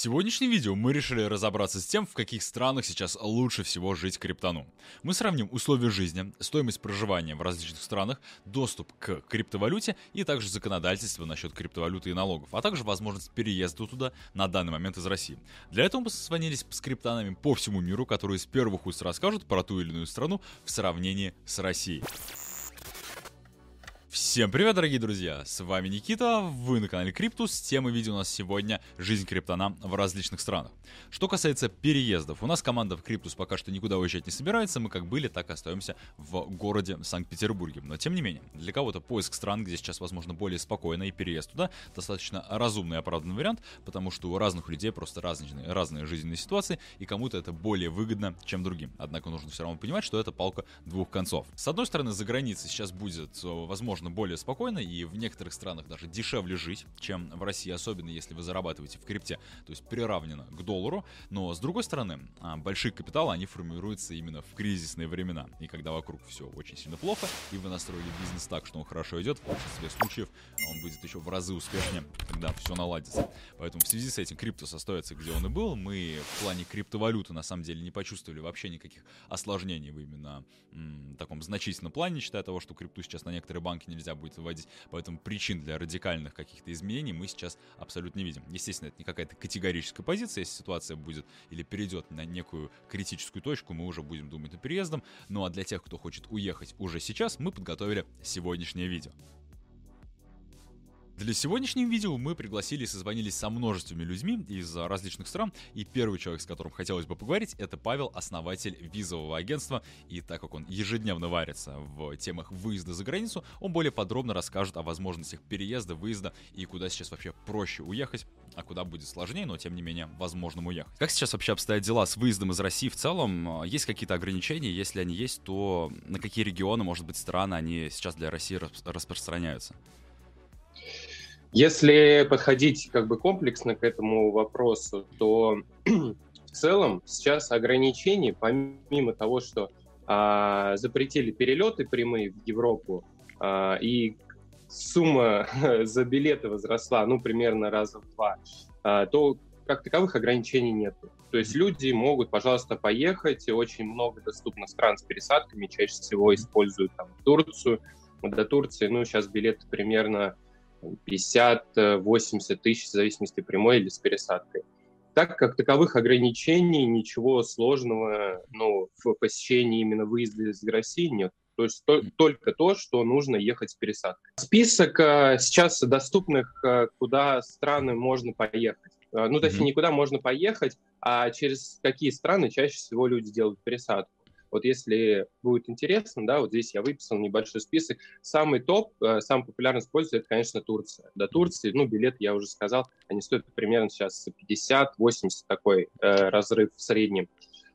сегодняшнем видео мы решили разобраться с тем, в каких странах сейчас лучше всего жить криптону. Мы сравним условия жизни, стоимость проживания в различных странах, доступ к криптовалюте и также законодательство насчет криптовалюты и налогов, а также возможность переезда туда на данный момент из России. Для этого мы созвонились с криптонами по всему миру, которые с первых уст расскажут про ту или иную страну в сравнении с Россией. Всем привет, дорогие друзья! С вами Никита, вы на канале Криптус. Тема видео у нас сегодня «Жизнь криптона в различных странах». Что касается переездов, у нас команда в Криптус пока что никуда уезжать не собирается, мы как были, так и остаемся в городе Санкт-Петербурге. Но тем не менее, для кого-то поиск стран, где сейчас возможно более спокойно и переезд туда, достаточно разумный и оправданный вариант, потому что у разных людей просто разные, разные жизненные ситуации, и кому-то это более выгодно, чем другим. Однако нужно все равно понимать, что это палка двух концов. С одной стороны, за границей сейчас будет, возможно, можно более спокойно и в некоторых странах даже дешевле жить, чем в России, особенно если вы зарабатываете в крипте, то есть приравнено к доллару. Но с другой стороны, а, большие капиталы, они формируются именно в кризисные времена. И когда вокруг все очень сильно плохо, и вы настроили бизнес так, что он хорошо идет, в большинстве случаев он будет еще в разы успешнее, когда все наладится. Поэтому в связи с этим криптус остается, где он и был. Мы в плане криптовалюты на самом деле не почувствовали вообще никаких осложнений в именно м, таком значительном плане, считая того, что крипту сейчас на некоторые банки нельзя будет выводить, поэтому причин для радикальных каких-то изменений мы сейчас абсолютно не видим. Естественно, это не какая-то категорическая позиция, если ситуация будет или перейдет на некую критическую точку, мы уже будем думать над переездом, ну а для тех, кто хочет уехать уже сейчас, мы подготовили сегодняшнее видео. Для сегодняшнего видео мы пригласили и созвонились со множествами людьми из различных стран, и первый человек, с которым хотелось бы поговорить, это Павел, основатель визового агентства, и так как он ежедневно варится в темах выезда за границу, он более подробно расскажет о возможностях переезда, выезда и куда сейчас вообще проще уехать, а куда будет сложнее, но тем не менее возможным уехать. Как сейчас вообще обстоят дела с выездом из России в целом? Есть какие-то ограничения? Если они есть, то на какие регионы, может быть, страны они сейчас для России распространяются? Если подходить как бы комплексно к этому вопросу, то в целом сейчас ограничений, помимо того, что а, запретили перелеты прямые в Европу, а, и сумма за билеты возросла, ну, примерно раза в два, а, то как таковых ограничений нет. То есть люди могут, пожалуйста, поехать, очень много доступно стран с пересадками, чаще всего используют там Турцию, до Турции, ну, сейчас билеты примерно 50-80 тысяч, в зависимости прямой или с пересадкой. Так как таковых ограничений, ничего сложного ну, в посещении именно выезда из России нет. То есть то, только то, что нужно ехать с пересадкой. Список э, сейчас доступных, э, куда страны можно поехать. Э, ну, точнее, mm-hmm. никуда можно поехать, а через какие страны чаще всего люди делают пересадку. Вот если будет интересно, да, вот здесь я выписал небольшой список. Самый топ, э, самый популярный способ, это, конечно, Турция. До Турции, ну, билет, я уже сказал, они стоят примерно сейчас 50-80 такой э, разрыв в среднем.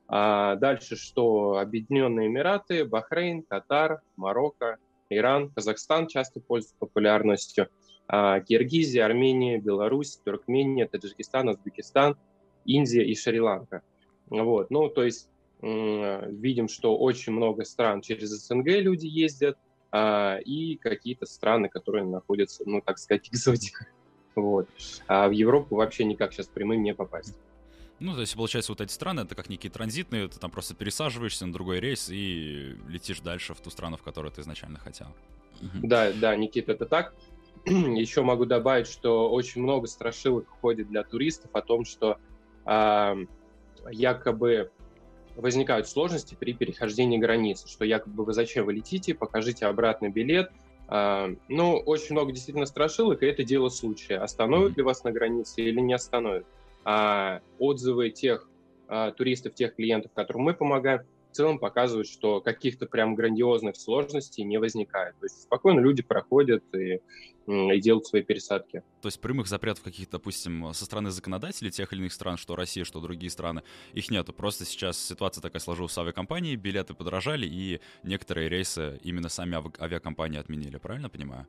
А дальше что? Объединенные Эмираты, Бахрейн, Катар, Марокко, Иран, Казахстан часто пользуются популярностью. А, Киргизия, Армения, Беларусь, Туркмения, Таджикистан, Узбекистан, Индия и Шри-Ланка. Вот, ну, то есть видим, что очень много стран через СНГ люди ездят, а, и какие-то страны, которые находятся, ну, так сказать, экзотика. Вот. А в Европу вообще никак сейчас прямым не попасть. Ну, то есть, получается, вот эти страны, это как некие транзитные, ты там просто пересаживаешься на другой рейс и летишь дальше в ту страну, в которую ты изначально хотел. Да, да, Никита, это так. Еще могу добавить, что очень много страшилок ходит для туристов о том, что э, якобы возникают сложности при перехождении границы, что якобы вы зачем вы летите, покажите обратный билет. А, ну, очень много действительно страшилок, и это дело случая. Остановят ли вас на границе или не остановят. А отзывы тех а, туристов, тех клиентов, которым мы помогаем, целом показывают, что каких-то прям грандиозных сложностей не возникает. То есть спокойно люди проходят и, и делают свои пересадки. То есть прямых запретов каких-то, допустим, со стороны законодателей тех или иных стран, что Россия, что другие страны, их нету. Просто сейчас ситуация такая сложилась с авиакомпанией, билеты подорожали, и некоторые рейсы именно сами авиакомпании отменили, правильно понимаю?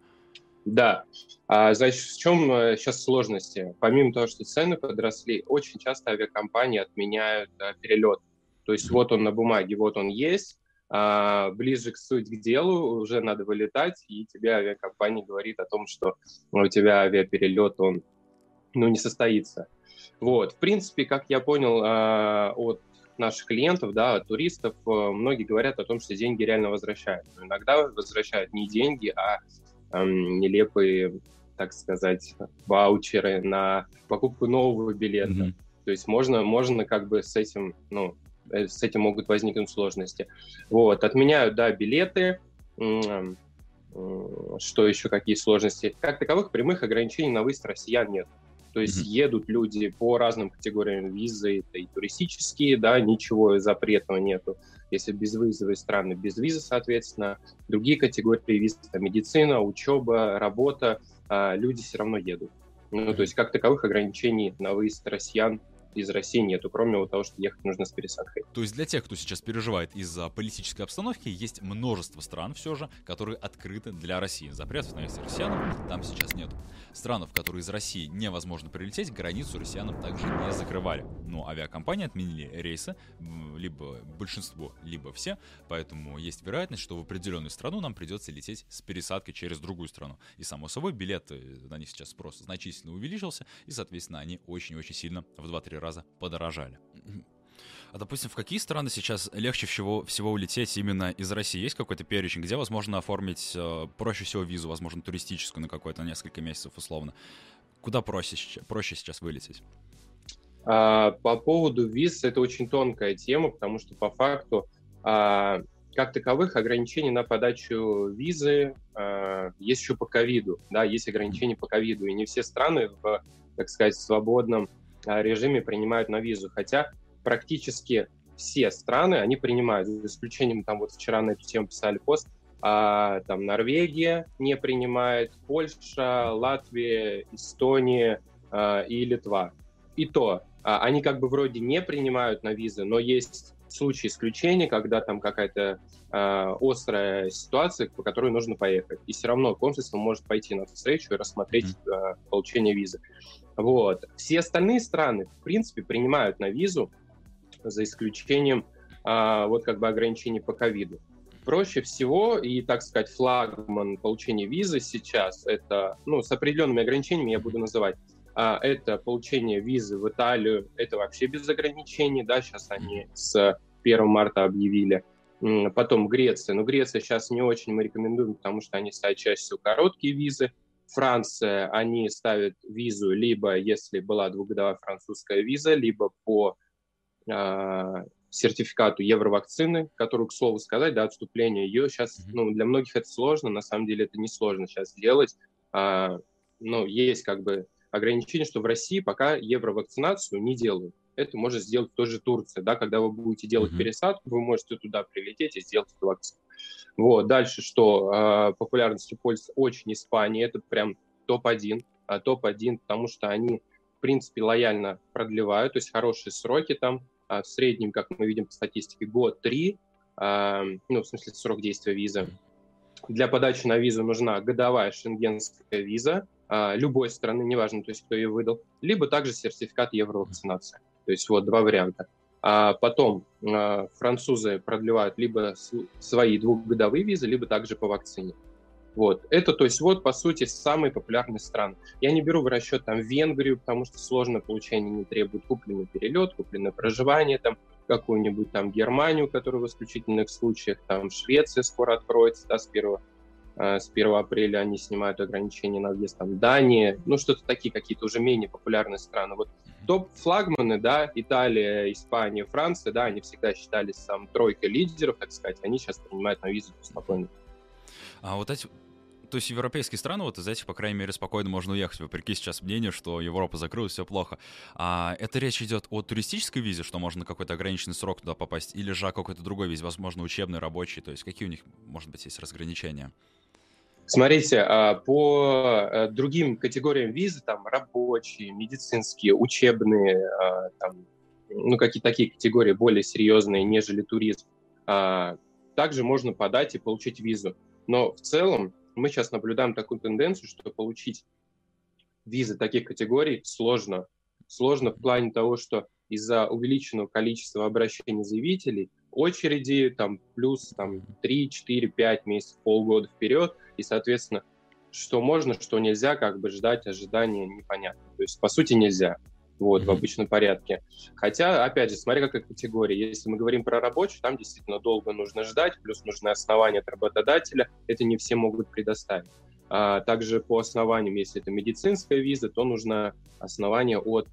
Да. А, значит, в чем сейчас э, сложности? Помимо того, что цены подросли, очень часто авиакомпании отменяют а, перелет. То есть вот он на бумаге, вот он есть, а, ближе к суть к делу уже надо вылетать, и тебе авиакомпания говорит о том, что у тебя авиаперелет, он ну, не состоится. Вот, в принципе, как я понял э, от наших клиентов, да, туристов, э, многие говорят о том, что деньги реально возвращают. Но иногда возвращают не деньги, а э, нелепые, так сказать, ваучеры на покупку нового билета. Mm-hmm. То есть можно, можно как бы с этим, ну, с этим могут возникнуть сложности. Вот, отменяют, да, билеты, что еще, какие сложности? Как таковых прямых ограничений на выезд россиян нет. То есть mm-hmm. едут люди по разным категориям визы, это и туристические, да, ничего запретного нету. Если безвизовые страны, без визы, соответственно. Другие категории виз, это медицина, учеба, работа, а люди все равно едут. Ну, то есть как таковых ограничений на выезд россиян из России нету, кроме того, что ехать нужно с пересадкой. То есть для тех, кто сейчас переживает из-за политической обстановки, есть множество стран все же, которые открыты для России. Запретов на въезд россиянам там сейчас нет. Странов, в которые из России невозможно прилететь, границу россиянам также не закрывали. Но авиакомпании отменили рейсы, либо большинство, либо все, поэтому есть вероятность, что в определенную страну нам придется лететь с пересадкой через другую страну. И само собой билеты, на них сейчас спрос значительно увеличился, и, соответственно, они очень-очень сильно в 2-3 раза раза подорожали. А, допустим, в какие страны сейчас легче всего, всего улететь именно из России? Есть какой-то перечень, где возможно оформить э, проще всего визу, возможно, туристическую на какой-то несколько месяцев условно? Куда проще, проще сейчас вылететь? А, по поводу виз, это очень тонкая тема, потому что по факту, а, как таковых, ограничений на подачу визы а, есть еще по ковиду, да, есть ограничения по ковиду, и не все страны в, так сказать, свободном режиме принимают на визу, хотя практически все страны, они принимают, за исключением, там вот вчера на эту тему писали пост, а, там Норвегия не принимает, Польша, Латвия, Эстония а, и Литва. И то, а, они как бы вроде не принимают на визы, но есть случаи исключения, когда там какая-то э, острая ситуация, по которой нужно поехать. И все равно консульство может пойти на встречу и рассмотреть э, получение визы. Вот. Все остальные страны, в принципе, принимают на визу, за исключением а, вот как бы ограничений по ковиду. Проще всего и, так сказать, флагман получения визы сейчас, это, ну, с определенными ограничениями я буду называть, а, это получение визы в Италию, это вообще без ограничений, да, сейчас они с 1 марта объявили. Потом Греция, но Греция сейчас не очень мы рекомендуем, потому что они ставят чаще всего короткие визы, Франция, они ставят визу либо, если была двухгодовая французская виза, либо по э, сертификату евровакцины, которую, к слову сказать, да, отступление ее сейчас, ну, для многих это сложно, на самом деле это не сложно сейчас сделать. А, ну, есть как бы ограничение, что в России пока евровакцинацию не делают. Это может сделать тоже Турция, да, когда вы будете делать mm-hmm. пересадку, вы можете туда прилететь и сделать эту вакцину. Вот, дальше что? Э, популярностью пользуется очень Испания, это прям топ-1, а топ-1, потому что они, в принципе, лояльно продлевают, то есть хорошие сроки там, а в среднем, как мы видим по статистике, год-три, ну, в смысле, срок действия визы. Для подачи на визу нужна годовая шенгенская виза, любой страны, неважно, то есть кто ее выдал, либо также сертификат евровакцинации. То есть вот два варианта. А потом а, французы продлевают либо свои двухгодовые визы, либо также по вакцине. Вот. Это, то есть, вот, по сути, самые популярные страны. Я не беру в расчет там Венгрию, потому что сложное получение не требует купленный перелет, купленное проживание, там какую-нибудь там Германию, которая в исключительных случаях, там Швеция скоро откроется, да, с 1 Э, с 1 апреля они снимают ограничения на въезд, там, Дания, ну, что-то такие какие-то уже менее популярные страны. Вот топ-флагманы, да, Италия, Испания, Франция, да, они всегда считались там тройкой лидеров, так сказать, они сейчас принимают на визу спокойно. А вот эти то есть европейские страны, вот из этих, по крайней мере, спокойно можно уехать, вопреки сейчас мнению, что Европа закрылась, все плохо. А это речь идет о туристической визе, что можно на какой-то ограниченный срок туда попасть, или же о какой-то другой визе, возможно, учебный, рабочий, то есть какие у них, может быть, есть разграничения? Смотрите, а, по э, другим категориям визы, там рабочие, медицинские, учебные, а, там, ну какие такие категории более серьезные, нежели туризм, а, также можно подать и получить визу. Но в целом мы сейчас наблюдаем такую тенденцию, что получить визы таких категорий сложно. Сложно в плане того, что из-за увеличенного количества обращений заявителей очереди там плюс там 3, 4, 5 месяцев, полгода вперед, и, соответственно, что можно, что нельзя, как бы ждать ожидания непонятно. То есть, по сути, нельзя. вот, mm-hmm. в обычном порядке. Хотя, опять же, смотри, какая категория. Если мы говорим про рабочую, там действительно долго нужно ждать, плюс нужны основания от работодателя, это не все могут предоставить. А также по основаниям, если это медицинская виза, то нужно основание от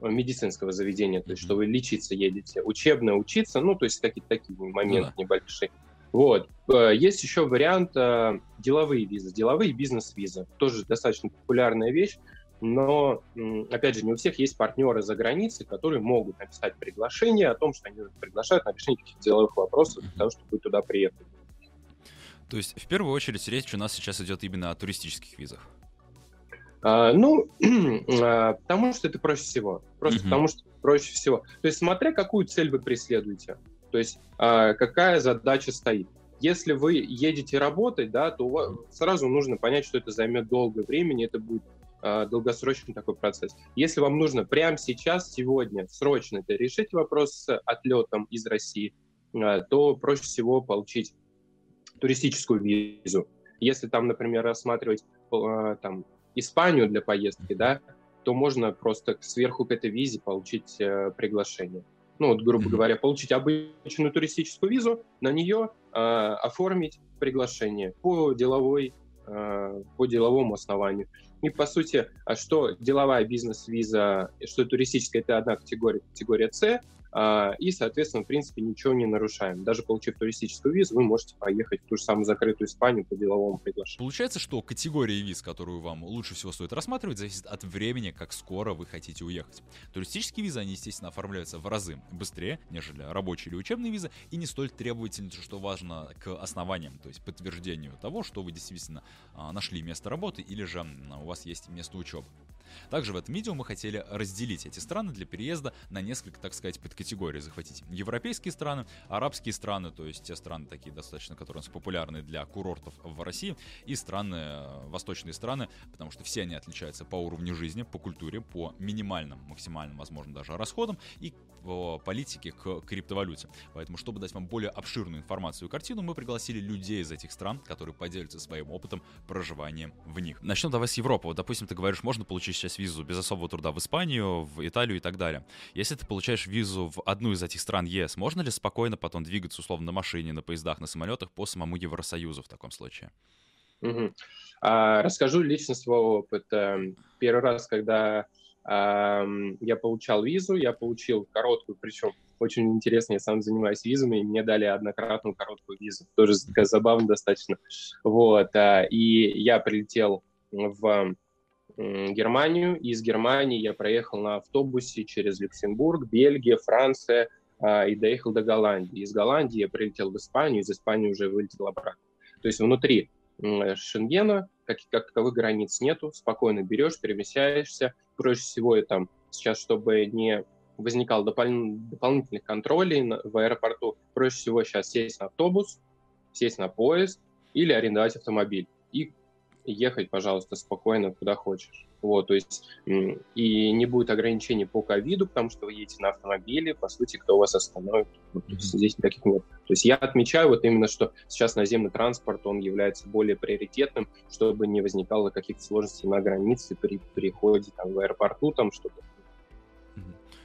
медицинского заведения, то есть что вы лечиться едете. Учебное учиться, ну, то есть какие-то такие моменты да. небольшие. Вот. Э, есть еще вариант э, деловые визы, деловые бизнес-визы. Тоже достаточно популярная вещь, но, опять же, не у всех есть партнеры за границей, которые могут написать приглашение о том, что они приглашают на решение каких-то деловых вопросов для того, чтобы вы туда приехали. То есть, в первую очередь, речь у нас сейчас идет именно о туристических визах. А, ну, а, потому что это проще всего. Просто mm-hmm. потому что проще всего. То есть, смотря какую цель вы преследуете. То есть, а, какая задача стоит. Если вы едете работать, да, то сразу нужно понять, что это займет долгое время, это будет а, долгосрочный такой процесс. Если вам нужно прямо сейчас, сегодня, срочно это решить вопрос с отлетом из России, а, то проще всего получить туристическую визу. Если там, например, рассматривать там Испанию для поездки, да, то можно просто сверху к этой визе получить э, приглашение. Ну, вот, грубо mm-hmm. говоря, получить обычную туристическую визу, на нее э, оформить приглашение по деловой, э, по деловому основанию. И, по сути, а что деловая бизнес-виза, что туристическая, это одна категория, категория С, и, соответственно, в принципе, ничего не нарушаем. Даже получив туристическую визу, вы можете поехать в ту же самую закрытую Испанию по деловому приглашению. Получается, что категория виз, которую вам лучше всего стоит рассматривать, зависит от времени, как скоро вы хотите уехать. Туристические визы, они, естественно, оформляются в разы быстрее, нежели рабочие или учебные визы, и не столь требовательны, что важно, к основаниям, то есть подтверждению того, что вы действительно а, нашли место работы или же а, у вас есть место учебы. Также в этом видео мы хотели разделить эти страны для переезда на несколько, так сказать, подкатегорий. Захватить европейские страны, арабские страны, то есть те страны такие достаточно, которые у нас популярны для курортов в России, и страны, э, восточные страны, потому что все они отличаются по уровню жизни, по культуре, по минимальным, максимальным, возможно, даже расходам и по политике к криптовалюте. Поэтому, чтобы дать вам более обширную информацию и картину, мы пригласили людей из этих стран, которые поделятся своим опытом проживания в них. Начнем давай с Европы. Вот, допустим, ты говоришь, можно получить сейчас визу без особого труда в Испанию, в Италию и так далее. Если ты получаешь визу в одну из этих стран ЕС, можно ли спокойно потом двигаться условно на машине, на поездах, на самолетах по самому Евросоюзу в таком случае? Угу. А, расскажу лично свой опыт. Первый раз, когда а, я получал визу, я получил короткую, причем очень интересно, я сам занимаюсь визами, и мне дали однократную короткую визу, тоже такая забавно достаточно. Вот, а, и я прилетел в Германию. Из Германии я проехал на автобусе через Люксембург, Бельгия, Франция а, и доехал до Голландии. Из Голландии я прилетел в Испанию, из Испании уже вылетел обратно. То есть внутри Шенгена как, как таковых границ нету, спокойно берешь, перемещаешься. Проще всего там сейчас, чтобы не возникал допол- дополнительных контролей на, в аэропорту, проще всего сейчас сесть на автобус, сесть на поезд или арендовать автомобиль и ехать, пожалуйста, спокойно куда хочешь. Вот, то есть и не будет ограничений по ковиду, потому что вы едете на автомобиле, по сути, кто вас остановит, вот, mm-hmm. здесь никаких нет. То есть я отмечаю вот именно, что сейчас наземный транспорт, он является более приоритетным, чтобы не возникало каких-то сложностей на границе при переходе там, в аэропорту, там что-то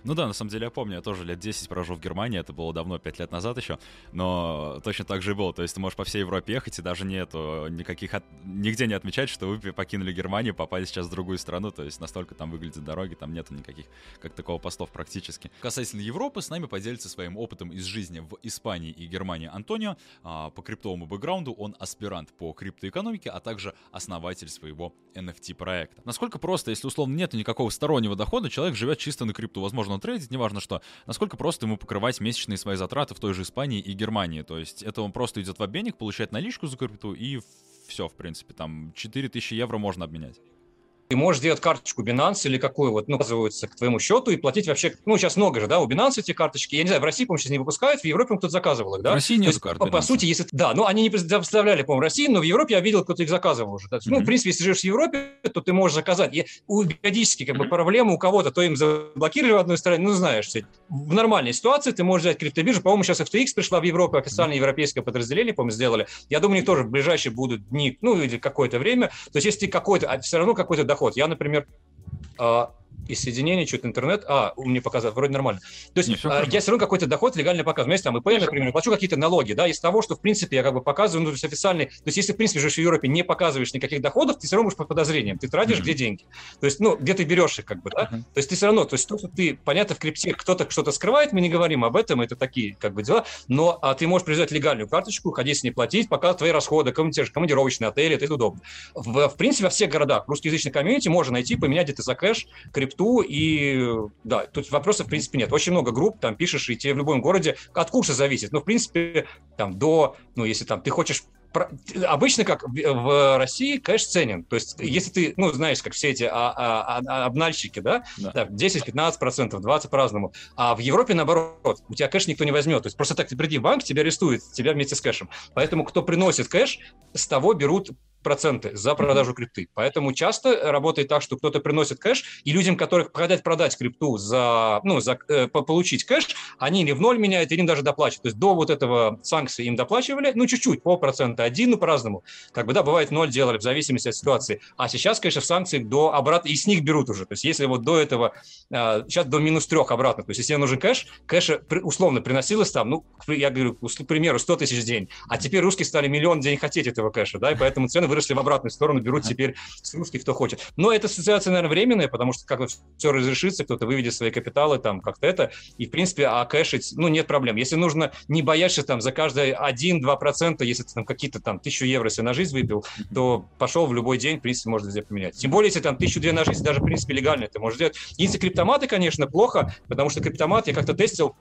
ну да, на самом деле я помню, я тоже лет 10 прожил в Германии, это было давно, 5 лет назад еще, но точно так же и было. То есть ты можешь по всей Европе ехать, и даже нету никаких, от... нигде не отмечать, что вы покинули Германию, попали сейчас в другую страну, то есть настолько там выглядят дороги, там нету никаких, как такого постов практически. Касательно Европы, с нами поделится своим опытом из жизни в Испании и Германии Антонио. А, по криптовому бэкграунду он аспирант по криптоэкономике, а также основатель своего NFT-проекта. Насколько просто, если условно нет никакого стороннего дохода, человек живет чисто на крипту, возможно, можно трейдить, неважно что, насколько просто ему покрывать месячные свои затраты в той же Испании и Германии. То есть это он просто идет в обменник, получает наличку за крипту и все, в принципе, там 4000 евро можно обменять ты можешь сделать карточку Binance или какую вот, ну, оказывается, к твоему счету и платить вообще, ну, сейчас много же, да, у Binance эти карточки, я не знаю, в России, по-моему, сейчас не выпускают, в Европе кто-то заказывал их, да? В России нет карт по, по сути, если, да, ну, они не представляли, по-моему, Россию, но в Европе я видел, кто-то их заказывал уже. Mm-hmm. Ну, в принципе, если живешь в Европе, то ты можешь заказать. И у, периодически, как бы, проблема у кого-то, то им заблокировали в одной стране, ну, знаешь, в нормальной ситуации ты можешь взять криптобиржу, по-моему, сейчас FTX пришла в Европу, официально европейское подразделение, по-моему, сделали. Я думаю, у них тоже в ближайшие будут дни, ну, или какое-то время. То есть, если какой-то, а все равно какой-то доход. Я, например, а, и соединение, что-то интернет. А, мне показалось, вроде нормально. То есть все а, я все равно какой-то доход легально показываю. Если там ИП, например, плачу какие-то налоги, да, из того, что, в принципе, я как бы показываю, ну, то есть официальный. То есть если, в принципе, живешь в Европе, не показываешь никаких доходов, ты все равно будешь под подозрением. Ты тратишь, mm-hmm. где деньги. То есть, ну, где ты берешь их, как бы, да. Mm-hmm. То есть ты все равно, то есть то, что ты, понятно, в крипте кто-то что-то скрывает, мы не говорим об этом, это такие, как бы, дела, но а ты можешь привязать легальную карточку, ходить с ней платить, пока твои расходы, командировочные отели, это удобно. В, в принципе, во всех городах русскоязычной комьюнити можно найти, поменять где-то за кэш, крипту и да, тут вопросов, в принципе, нет. Очень много групп, там пишешь, и тебе в любом городе от курса зависит. Но, в принципе, там до, ну, если там ты хочешь обычно как в России кэш ценен. То есть, если ты, ну, знаешь, как все эти а, а, а, обнальщики, да, да. 10-15%, 20 по-разному. А в Европе наоборот, у тебя кэш никто не возьмет. То есть просто так ты приди в банк, тебя арестуют, тебя вместе с кэшем. Поэтому кто приносит кэш, с того берут проценты за продажу крипты. Поэтому часто работает так, что кто-то приносит кэш, и людям, которых хотят продать крипту за, ну, за, э, получить кэш, они или в ноль меняют, или им даже доплачивают. То есть до вот этого санкции им доплачивали, ну, чуть-чуть, полпроцента, один, ну, по-разному. Как бы, да, бывает ноль делали, в зависимости от ситуации. А сейчас, конечно, в санкциях до обратно, и с них берут уже. То есть если вот до этого, э, сейчас до минус трех обратно, то есть если нужен кэш, кэша условно приносилось там, ну, я говорю, к примеру, 100 тысяч в день, а теперь русские стали миллион в день хотеть этого кэша, да, и поэтому цены выросли в обратную сторону, берут теперь с русских, кто хочет. Но эта ситуация, наверное, временная, потому что как все разрешится, кто-то выведет свои капиталы, там, как-то это, и, в принципе, а кэшить, ну, нет проблем. Если нужно, не бояться там за каждый 1-2%, если ты там какие-то там тысячу евро себе на жизнь выпил, то пошел в любой день, в принципе, можно везде поменять. Тем более, если там тысячу две на жизнь, даже, в принципе, легально это можно сделать. Если криптоматы, конечно, плохо, потому что криптомат я как-то тестил,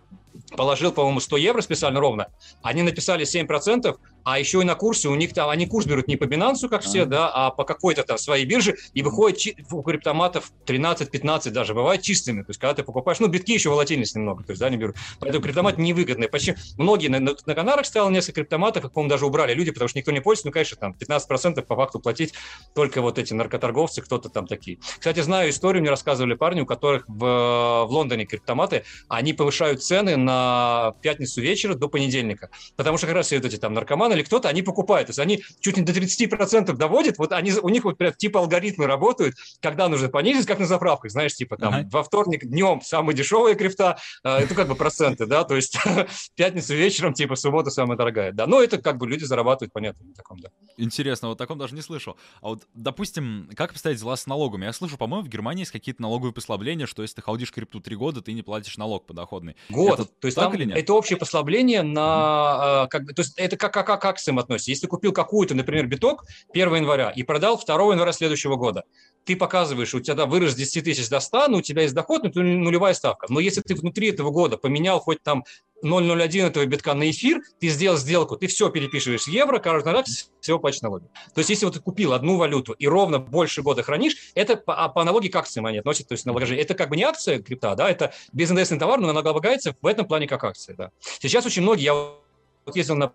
положил, по-моему, 100 евро специально ровно, они написали 7%, а еще и на курсе у них там, они курс берут не по Binance, как все, да, а по какой-то там своей бирже, и выходит у криптоматов 13-15 даже, бывает чистыми, то есть когда ты покупаешь, ну, битки еще волатильность немного, то есть, да, не берут, поэтому криптомат невыгодный, почти многие на, на, на Канарах стояло несколько криптоматов, как, по-моему, даже убрали люди, потому что никто не пользуется, ну, конечно, там 15% по факту платить только вот эти наркоторговцы, кто-то там такие. Кстати, знаю историю, мне рассказывали парни, у которых в, в Лондоне криптоматы, они повышают цены на пятницу вечера до понедельника, потому что как раз все вот эти там наркоманы или кто-то, они покупают. То есть они чуть не до 30% доводят, вот они, у них вот прям типа алгоритмы работают, когда нужно понизить, как на заправках, знаешь, типа там ага. во вторник днем самая дешевая крипта, э, это как бы проценты, да, то есть пятницу вечером, типа суббота самая дорогая, да, но это как бы люди зарабатывают, понятно, на таком, да. Интересно, вот таком даже не слышал. А вот, допустим, как обстоят дела с налогами? Я слышу, по-моему, в Германии есть какие-то налоговые послабления, что если ты халдишь крипту три года, ты не платишь налог подоходный. Год, это то есть так там, или нет? это общее послабление на, mm-hmm. как, то есть это как, как, как акциям относится. Если купил какую-то, например, биток 1 января и продал 2 января следующего года, ты показываешь, у тебя вырос с 10 тысяч до 100, но у тебя есть доход, но нулевая ставка. Но если ты внутри этого года поменял хоть там 0,01 этого битка на эфир, ты сделал сделку, ты все перепишиваешь евро, каждый раз всего платишь налоги. То есть, если вот ты купил одну валюту и ровно больше года хранишь, это по, а по аналогии к акциям они относятся, то есть налогообложение. Это как бы не акция крипта, да, это безиндексный товар, но налогооблагается в этом плане как акция, да. Сейчас очень многие, я вот ездил на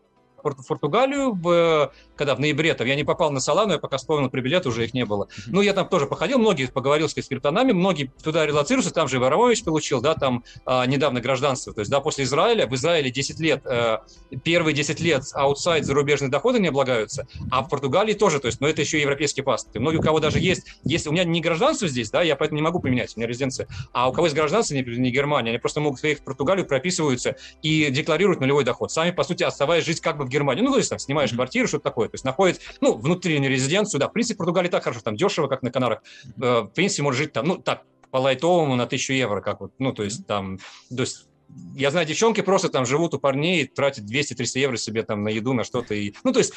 Португалию, в, когда в ноябре, там, я не попал на Солану, я пока вспомнил про билет, уже их не было. Ну, я там тоже походил, многие поговорил с криптонами, многие туда релацируются, там же Воровович получил, да, там а, недавно гражданство, то есть, да, после Израиля, в Израиле 10 лет, э, первые 10 лет аутсайд зарубежные доходы не облагаются, а в Португалии тоже, то есть, но это еще европейский паспорт. И многие, у кого даже есть, если у меня не гражданство здесь, да, я поэтому не могу поменять, у меня резиденция, а у кого есть гражданство, не, не Германия, они просто могут приехать в Португалию, прописываются и декларируют нулевой доход, сами, по сути, оставаясь жить как бы в Германии. Ну, то есть там снимаешь mm-hmm. квартиру, что-то такое. То есть находит, ну, внутреннюю резиденцию, да. В принципе, в Португалии так хорошо, там дешево, как на Канарах. Э, в принципе, может жить там, ну, так, по лайтовому на тысячу евро, как вот, ну, то есть там, то есть я знаю, девчонки просто там живут у парней, тратят 200-300 евро себе там на еду, на что-то. И... Ну, то есть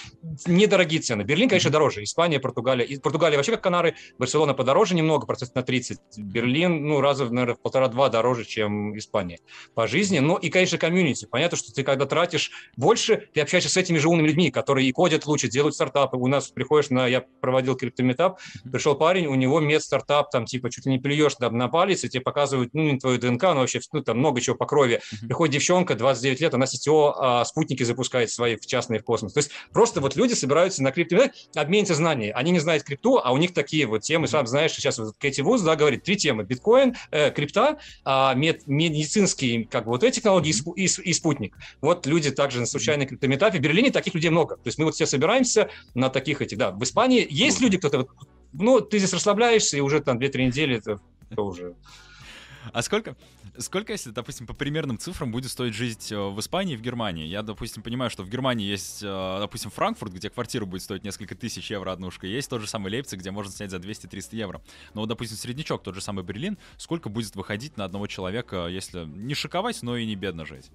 недорогие цены. Берлин, конечно, дороже. Испания, Португалия. И Португалия вообще как Канары. Барселона подороже немного, процентов на 30. Берлин, ну, раза, наверное, в полтора-два дороже, чем Испания по жизни. Но и, конечно, комьюнити. Понятно, что ты когда тратишь больше, ты общаешься с этими же умными людьми, которые и кодят лучше, делают стартапы. У нас приходишь на... Я проводил криптометап, пришел парень, у него мед-стартап, там, типа, чуть ли не плюешь там, на палец, и тебе показывают, ну, не твою ДНК, но вообще, ну, там много чего покроет крови. Приходит девчонка, 29 лет, она сетево а, спутники запускает свои в частные в космос. То есть просто вот люди собираются на крипто, обменятся знаниями. Они не знают крипту, а у них такие вот темы, сам знаешь, сейчас вот Кэти Вуз, да, говорит, три темы. Биткоин, э, крипта, э, мед, медицинские, как бы вот эти технологии и, и, и спутник. Вот люди также на случайной криптометапе. В Берлине таких людей много. То есть мы вот все собираемся на таких этих, да. В Испании есть люди, кто-то ну, ты здесь расслабляешься, и уже там 2-3 недели это уже. А сколько, сколько, если, допустим, по примерным цифрам будет стоить жить э, в Испании и в Германии? Я, допустим, понимаю, что в Германии есть, э, допустим, Франкфурт, где квартира будет стоить несколько тысяч евро однушка, есть тот же самый Лейпциг, где можно снять за 200-300 евро. Но допустим, среднячок, тот же самый Берлин, сколько будет выходить на одного человека, если не шиковать, но и не бедно жить?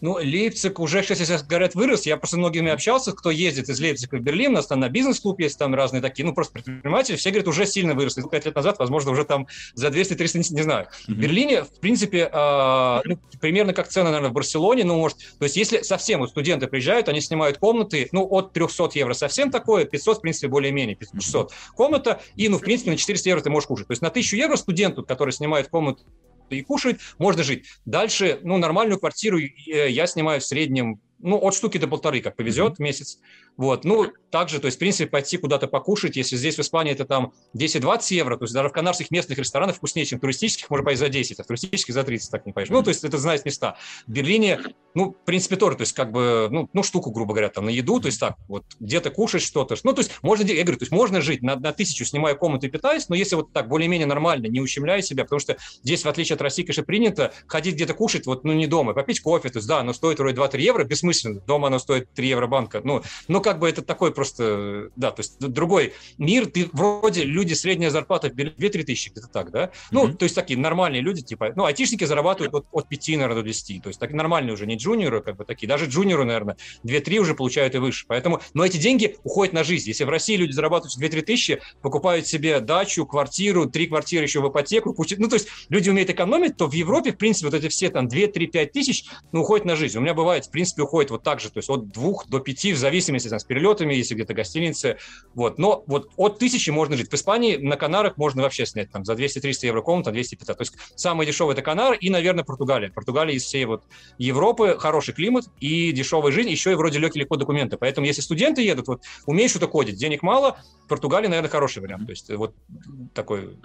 Ну, Лейпциг уже, сейчас говорят, вырос. Я просто многими общался, кто ездит из Лейпцига в Берлин. У нас там на бизнес-клуб есть там разные такие, ну, просто предприниматели. Все говорят, уже сильно вырос. Пять лет назад, возможно, уже там за 200-300, не знаю. Mm-hmm. В Берлине, в принципе, э, ну, примерно как цены, наверное, в Барселоне. Ну, может, то есть если совсем вот студенты приезжают, они снимают комнаты, ну, от 300 евро совсем такое, 500, в принципе, более-менее, 500 комната. И, ну, в принципе, на 400 евро ты можешь кушать. То есть на 1000 евро студенту, который снимает комнату и кушает, можно жить. Дальше, ну, нормальную квартиру э, я снимаю в среднем ну, от штуки до полторы, как повезет, mm-hmm. месяц. Вот. Ну, также, то есть, в принципе, пойти куда-то покушать, если здесь в Испании это там 10-20 евро, то есть даже в канарских местных ресторанах вкуснее, чем туристических, можно поесть за 10, а в туристических за 30, так не. Mm-hmm. Ну, то есть, это знают места. В Берлине, ну, в принципе, тоже, то есть, как бы, ну, ну штуку, грубо говоря, там, на еду, то есть, так, вот, где-то кушать что-то. Ну, то есть, можно, я говорю, то есть, можно жить на, на тысячу, снимая комнату и питаясь, но если вот так, более-менее нормально, не ущемляя себя, потому что здесь, в отличие от России, конечно, принято ходить где-то кушать, вот, ну, не дома, попить кофе, то есть, да, оно стоит вроде 2-3 евро, бессмысленно, дома оно стоит 3 евро банка. Ну, ну, как бы это такой просто, да, то есть другой мир. Ты вроде люди, средняя зарплата 2-3 тысячи, где-то так, да? Ну, mm-hmm. то есть такие нормальные люди, типа, ну, айтишники зарабатывают от, от 5, наверное, до 10. То есть так нормальные уже, не джуниоры, как бы такие. Даже джуниоры, наверное, 2-3 уже получают и выше. Поэтому, но эти деньги уходят на жизнь. Если в России люди зарабатывают 2-3 тысячи, покупают себе дачу, квартиру, три квартиры еще в ипотеку, кучу, ну, то есть люди умеют экономить, то в Европе, в принципе, вот эти все там 2-3-5 тысяч, ну, уходят на жизнь. У меня бывает, в принципе, уходит вот так же, то есть от от двух до пяти, в зависимости там, с перелетами, если где-то гостиницы. Вот. Но вот от тысячи можно жить. В Испании на Канарах можно вообще снять там, за 200-300 евро комната, 250. То есть самый дешевый это Канар и, наверное, Португалия. Португалия из всей вот Европы, хороший климат и дешевая жизнь, еще и вроде легкий легко документы. Поэтому если студенты едут, вот умеешь что-то кодить, денег мало, Португалия, наверное, хороший вариант. То есть вот такой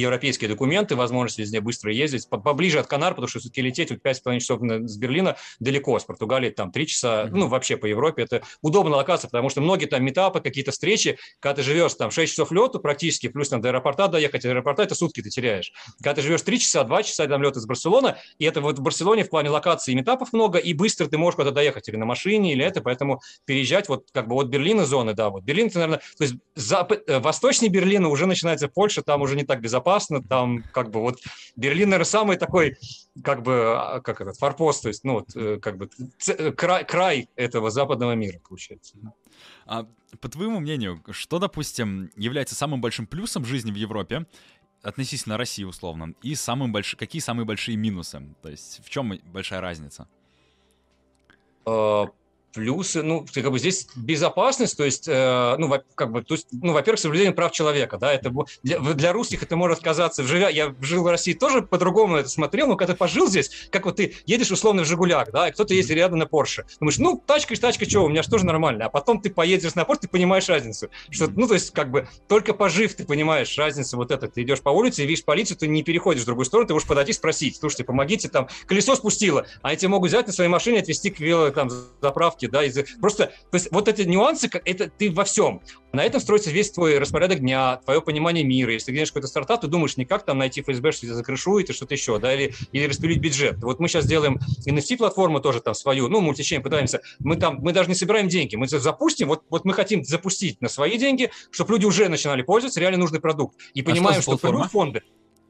европейские документы, возможность везде быстро ездить, поближе от Канар, потому что все-таки лететь вот 5,5 часов с Берлина далеко, с Португалии там 3 часа, mm-hmm. ну, вообще по Европе это удобная локация, потому что многие там метапы, какие-то встречи, когда ты живешь там 6 часов лету практически, плюс там до аэропорта доехать, от аэропорта это сутки ты теряешь. Когда ты живешь 3 часа, 2 часа там лет из Барселоны, и это вот в Барселоне в плане локации метапов много, и быстро ты можешь куда-то доехать или на машине, или это, поэтому переезжать вот как бы от Берлина зоны, да, вот Берлин, это, наверное, то есть запад, э, восточнее Берлина уже начинается Польша, там уже не так безопасно, безопасно, там как бы вот Берлин, наверное, самый такой, как бы, а, как этот, форпост, то есть, ну, вот, э, как бы э, край, край этого западного мира, получается. А, по твоему мнению, что, допустим, является самым большим плюсом жизни в Европе относительно России, условно, и самым больш... какие самые большие минусы? То есть в чем большая разница? А, плюсы, ну, как бы здесь безопасность, то есть, э, ну, как бы, то есть, ну, во-первых, соблюдение прав человека, да, это для, для русских это может казаться, живя, я жил в России тоже по-другому это смотрел, но когда ты пожил здесь, как вот ты едешь условно в Жигулях, да, и кто-то ездит рядом на Порше, думаешь, ну, тачка, тачка, что, у меня же тоже нормально, а потом ты поедешь на Порше, ты понимаешь разницу, что, ну, то есть, как бы, только пожив, ты понимаешь разницу вот это, ты идешь по улице и видишь полицию, ты не переходишь в другую сторону, ты можешь подойти спросить, слушайте, помогите, там, колесо спустило, а они тебя могут взять на своей машине, отвезти к вело, там, заправке, ошибки, да, из просто, то есть вот эти нюансы, это ты во всем. На этом строится весь твой распорядок дня, твое понимание мира. Если ты делаешь какой-то стартап, ты думаешь не как там найти ФСБ, что тебя закрышует и что-то еще, да, или, или распилить бюджет. Вот мы сейчас делаем NFT-платформу тоже там свою, ну, мультичейн пытаемся. Мы там, мы даже не собираем деньги, мы запустим, вот, вот мы хотим запустить на свои деньги, чтобы люди уже начинали пользоваться реально нужный продукт. И а понимаем, что, что фонды.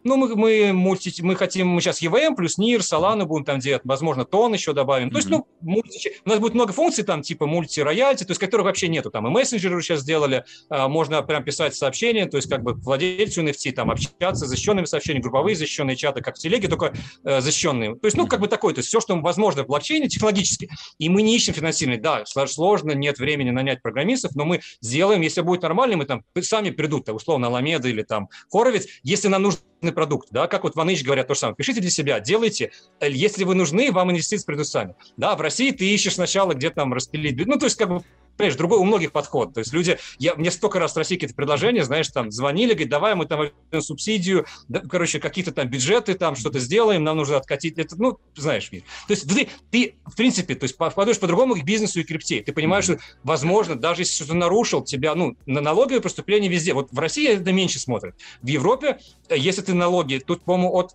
Ну, мы, мы, мульти, мы хотим, мы сейчас EVM плюс NIR, Solana будем там делать, возможно, тон еще добавим. Mm-hmm. То есть, ну, мульти, у нас будет много функций там, типа мульти-рояльти, то есть, которых вообще нету. Там и мессенджеры сейчас сделали, а, можно прям писать сообщения, то есть, как бы владельцу NFT там общаться, защищенными сообщениями, групповые защищенные чаты, как в телеге, только э, защищенные. То есть, ну, как бы такое, то есть, все, что возможно в блокчейне технологически. И мы не ищем финансирование. Да, сложно, нет времени нанять программистов, но мы сделаем, если будет нормально, мы там сами придут, условно, Аламеда или там Хоровец, если нам нужно продукт, да, как вот Ваныч говорят то же самое, пишите для себя, делайте, э, если вы нужны, вам инвестиции придут сами, да, в России ты ищешь сначала где там распилить, ну, то есть как бы понимаешь, другой у многих подход. То есть люди, я, мне столько раз в России какие-то предложения, знаешь, там звонили, говорят, давай мы там субсидию, да, короче, какие-то там бюджеты, там что-то сделаем, нам нужно откатить. Это, ну, знаешь, мир. То есть ты, ты в принципе, то есть подходишь по-другому к бизнесу и крипте. Ты понимаешь, что, возможно, даже если что-то нарушил, тебя, ну, на налоговые преступления везде. Вот в России это меньше смотрят. В Европе, э, если ты налоги, тут, по-моему, от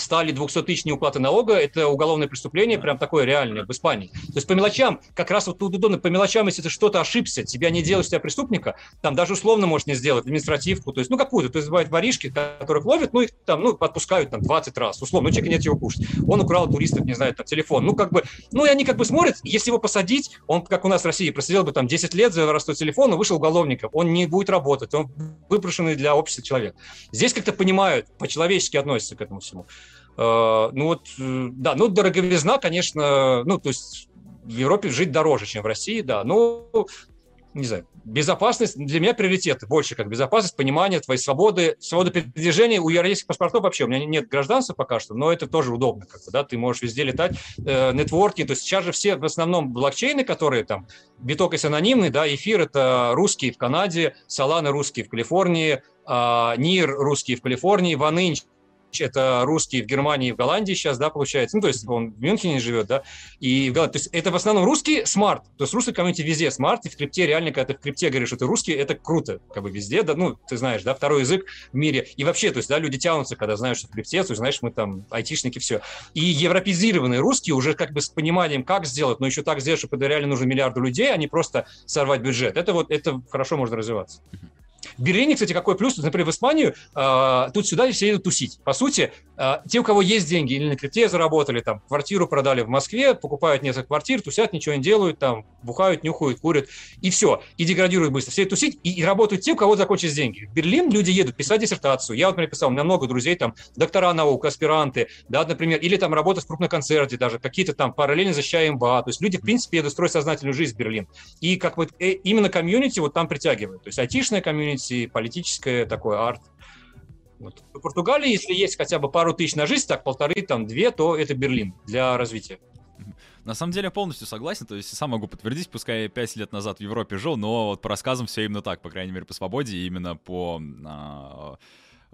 стали 200-тысячные уплаты налога, это уголовное преступление, прям такое реальное в Испании. То есть по мелочам, как раз вот тут удобно, по мелочам, если ты что-то ошибся, тебя не делают, тебя преступника, там даже условно можешь не сделать, административку, то есть, ну, какую-то, то есть бывают воришки, которых ловят, ну, их там, ну, отпускают там 20 раз, условно, ну, человек нет его кушать. Он украл туристов, не знаю, там, телефон, ну, как бы, ну, и они как бы смотрят, если его посадить, он, как у нас в России, просидел бы там 10 лет за воровство телефона, вышел уголовником, он не будет работать, он выброшенный для общества человек. Здесь как-то понимают, по-человечески относятся к этому всему. Э, ну вот, э, да, ну дороговизна, конечно, ну то есть в Европе жить дороже, чем в России, да, ну, не знаю, безопасность для меня приоритет больше, как безопасность, понимание твоей свободы, свободы передвижения. У европейских паспортов вообще, у меня нет гражданства пока что, но это тоже удобно, как бы, да, ты можешь везде летать, э, network и, то есть сейчас же все в основном блокчейны, которые там, биток есть анонимный, да, эфир это русские в Канаде, Solana русские в Калифорнии, э, NEAR русские в Калифорнии, 1inch это русский в Германии и в Голландии сейчас, да, получается. Ну, то есть он в Мюнхене живет, да, и в Голландии. То есть это в основном русский smart. То есть русский комьюнити везде smart, и в крипте реально, когда ты в крипте говоришь, что ты русский, это круто, как бы везде, да, ну, ты знаешь, да, второй язык в мире. И вообще, то есть, да, люди тянутся, когда знают, что в крипте, то есть, знаешь, мы там айтишники, все. И европезированные русские уже как бы с пониманием, как сделать, но еще так сделать, чтобы это реально нужно миллиарду людей, а не просто сорвать бюджет. Это вот, это хорошо можно развиваться. В Берлине, кстати, какой плюс? Например, в Испанию э, тут сюда все едут тусить. По сути, э, те, у кого есть деньги, или на крипте заработали, там, квартиру продали в Москве, покупают несколько квартир, тусят, ничего не делают, там, бухают, нюхают, курят, и все. И деградируют быстро. Все тусить, и, и работают те, у кого закончились деньги. В Берлин люди едут писать диссертацию. Я вот, например, писал, у меня много друзей, там, доктора наук, аспиранты, да, например, или там работать в крупном концерте даже, какие-то там параллельно защищая МБА. То есть люди, в принципе, едут строить сознательную жизнь в Берлин. И как вот э, именно комьюнити вот там притягивают. То есть айтишная комьюнити, политическое такое, арт. Вот. В Португалии, если есть хотя бы пару тысяч на жизнь, так полторы, там, две, то это Берлин для развития. На самом деле я полностью согласен, то есть сам могу подтвердить, пускай я 5 лет назад в Европе жил, но вот по рассказам все именно так, по крайней мере, по свободе, именно по а,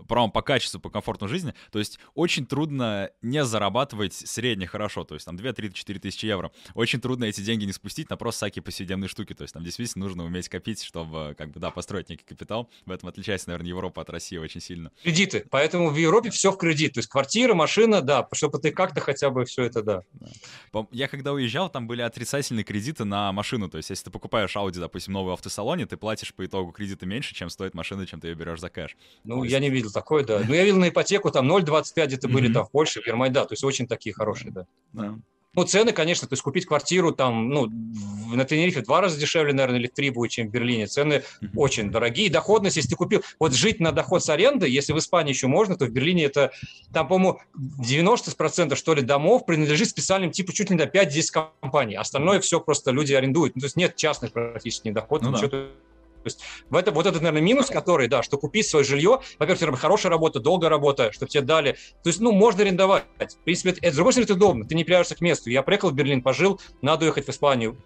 правом по качеству, по комфорту жизни. То есть очень трудно не зарабатывать средне хорошо, то есть там 2, 3, 4 тысячи евро. Очень трудно эти деньги не спустить на просто всякие повседневные штуки. То есть там действительно нужно уметь копить, чтобы как бы, да, построить некий капитал. В этом отличается, наверное, Европа от России очень сильно. Кредиты. Поэтому в Европе все в кредит. То есть квартира, машина, да, чтобы ты как-то хотя бы все это, да. да. Я когда уезжал, там были отрицательные кредиты на машину. То есть если ты покупаешь Audi, допустим, новый в автосалоне, ты платишь по итогу кредита меньше, чем стоит машина, чем ты ее берешь за кэш. Ну, есть... я не видел такое, да. Ну, я видел на ипотеку, там 0,25 где-то были, там в Польше, в Германии, да, то есть очень такие хорошие, да. да. Ну, цены, конечно, то есть купить квартиру там, ну, на Тенерифе в два раза дешевле, наверное, или в три будет, чем в Берлине. Цены mm-hmm. очень дорогие. Доходность, если ты купил, вот жить на доход с аренды, если в Испании еще можно, то в Берлине это, там, по-моему, 90% что ли домов принадлежит специальным типу чуть ли не до 5-10 компаний. Остальное все просто люди арендуют. Ну, то есть нет частных практически доходов, ну, да. То есть в это, вот этот, наверное, минус, который, да, что купить свое жилье, во-первых, хорошая работа, долгая работа, чтобы тебе дали. То есть, ну, можно арендовать. В принципе, это, это с другой стороны, это удобно. Ты не привяжешься к месту. Я приехал в Берлин, пожил, надо уехать в Испанию.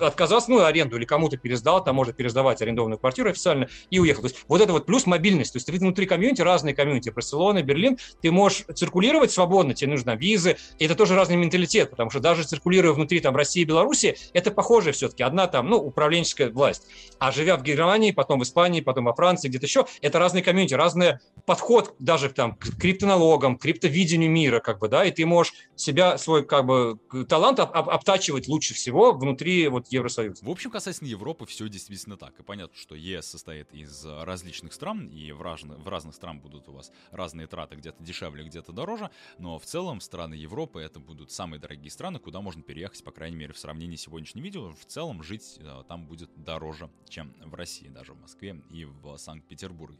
Отказался, ну, аренду или кому-то пересдал, там можно пересдавать арендованную квартиру официально и уехал. То есть вот это вот плюс мобильность. То есть ты внутри комьюнити, разные комьюнити, Барселона, Берлин, ты можешь циркулировать свободно, тебе нужны визы. И это тоже разный менталитет, потому что даже циркулируя внутри там России и Беларуси, это похоже все-таки. Одна там, ну, управленческая власть. А живя в Германии, потом в Испании, потом во Франции, где-то еще. Это разные комьюнити, разный подход даже там, к криптоналогам, к криптовидению мира, как бы, да, и ты можешь себя, свой как бы талант об, об, обтачивать лучше всего внутри вот Евросоюза. В общем, касательно Европы, все действительно так. И понятно, что ЕС состоит из различных стран, и в, разных, в разных стран будут у вас разные траты, где-то дешевле, где-то дороже, но в целом страны Европы это будут самые дорогие страны, куда можно переехать, по крайней мере, в сравнении с сегодняшним видео. В целом жить э, там будет дороже, чем в России даже в Москве и в Санкт-Петербурге.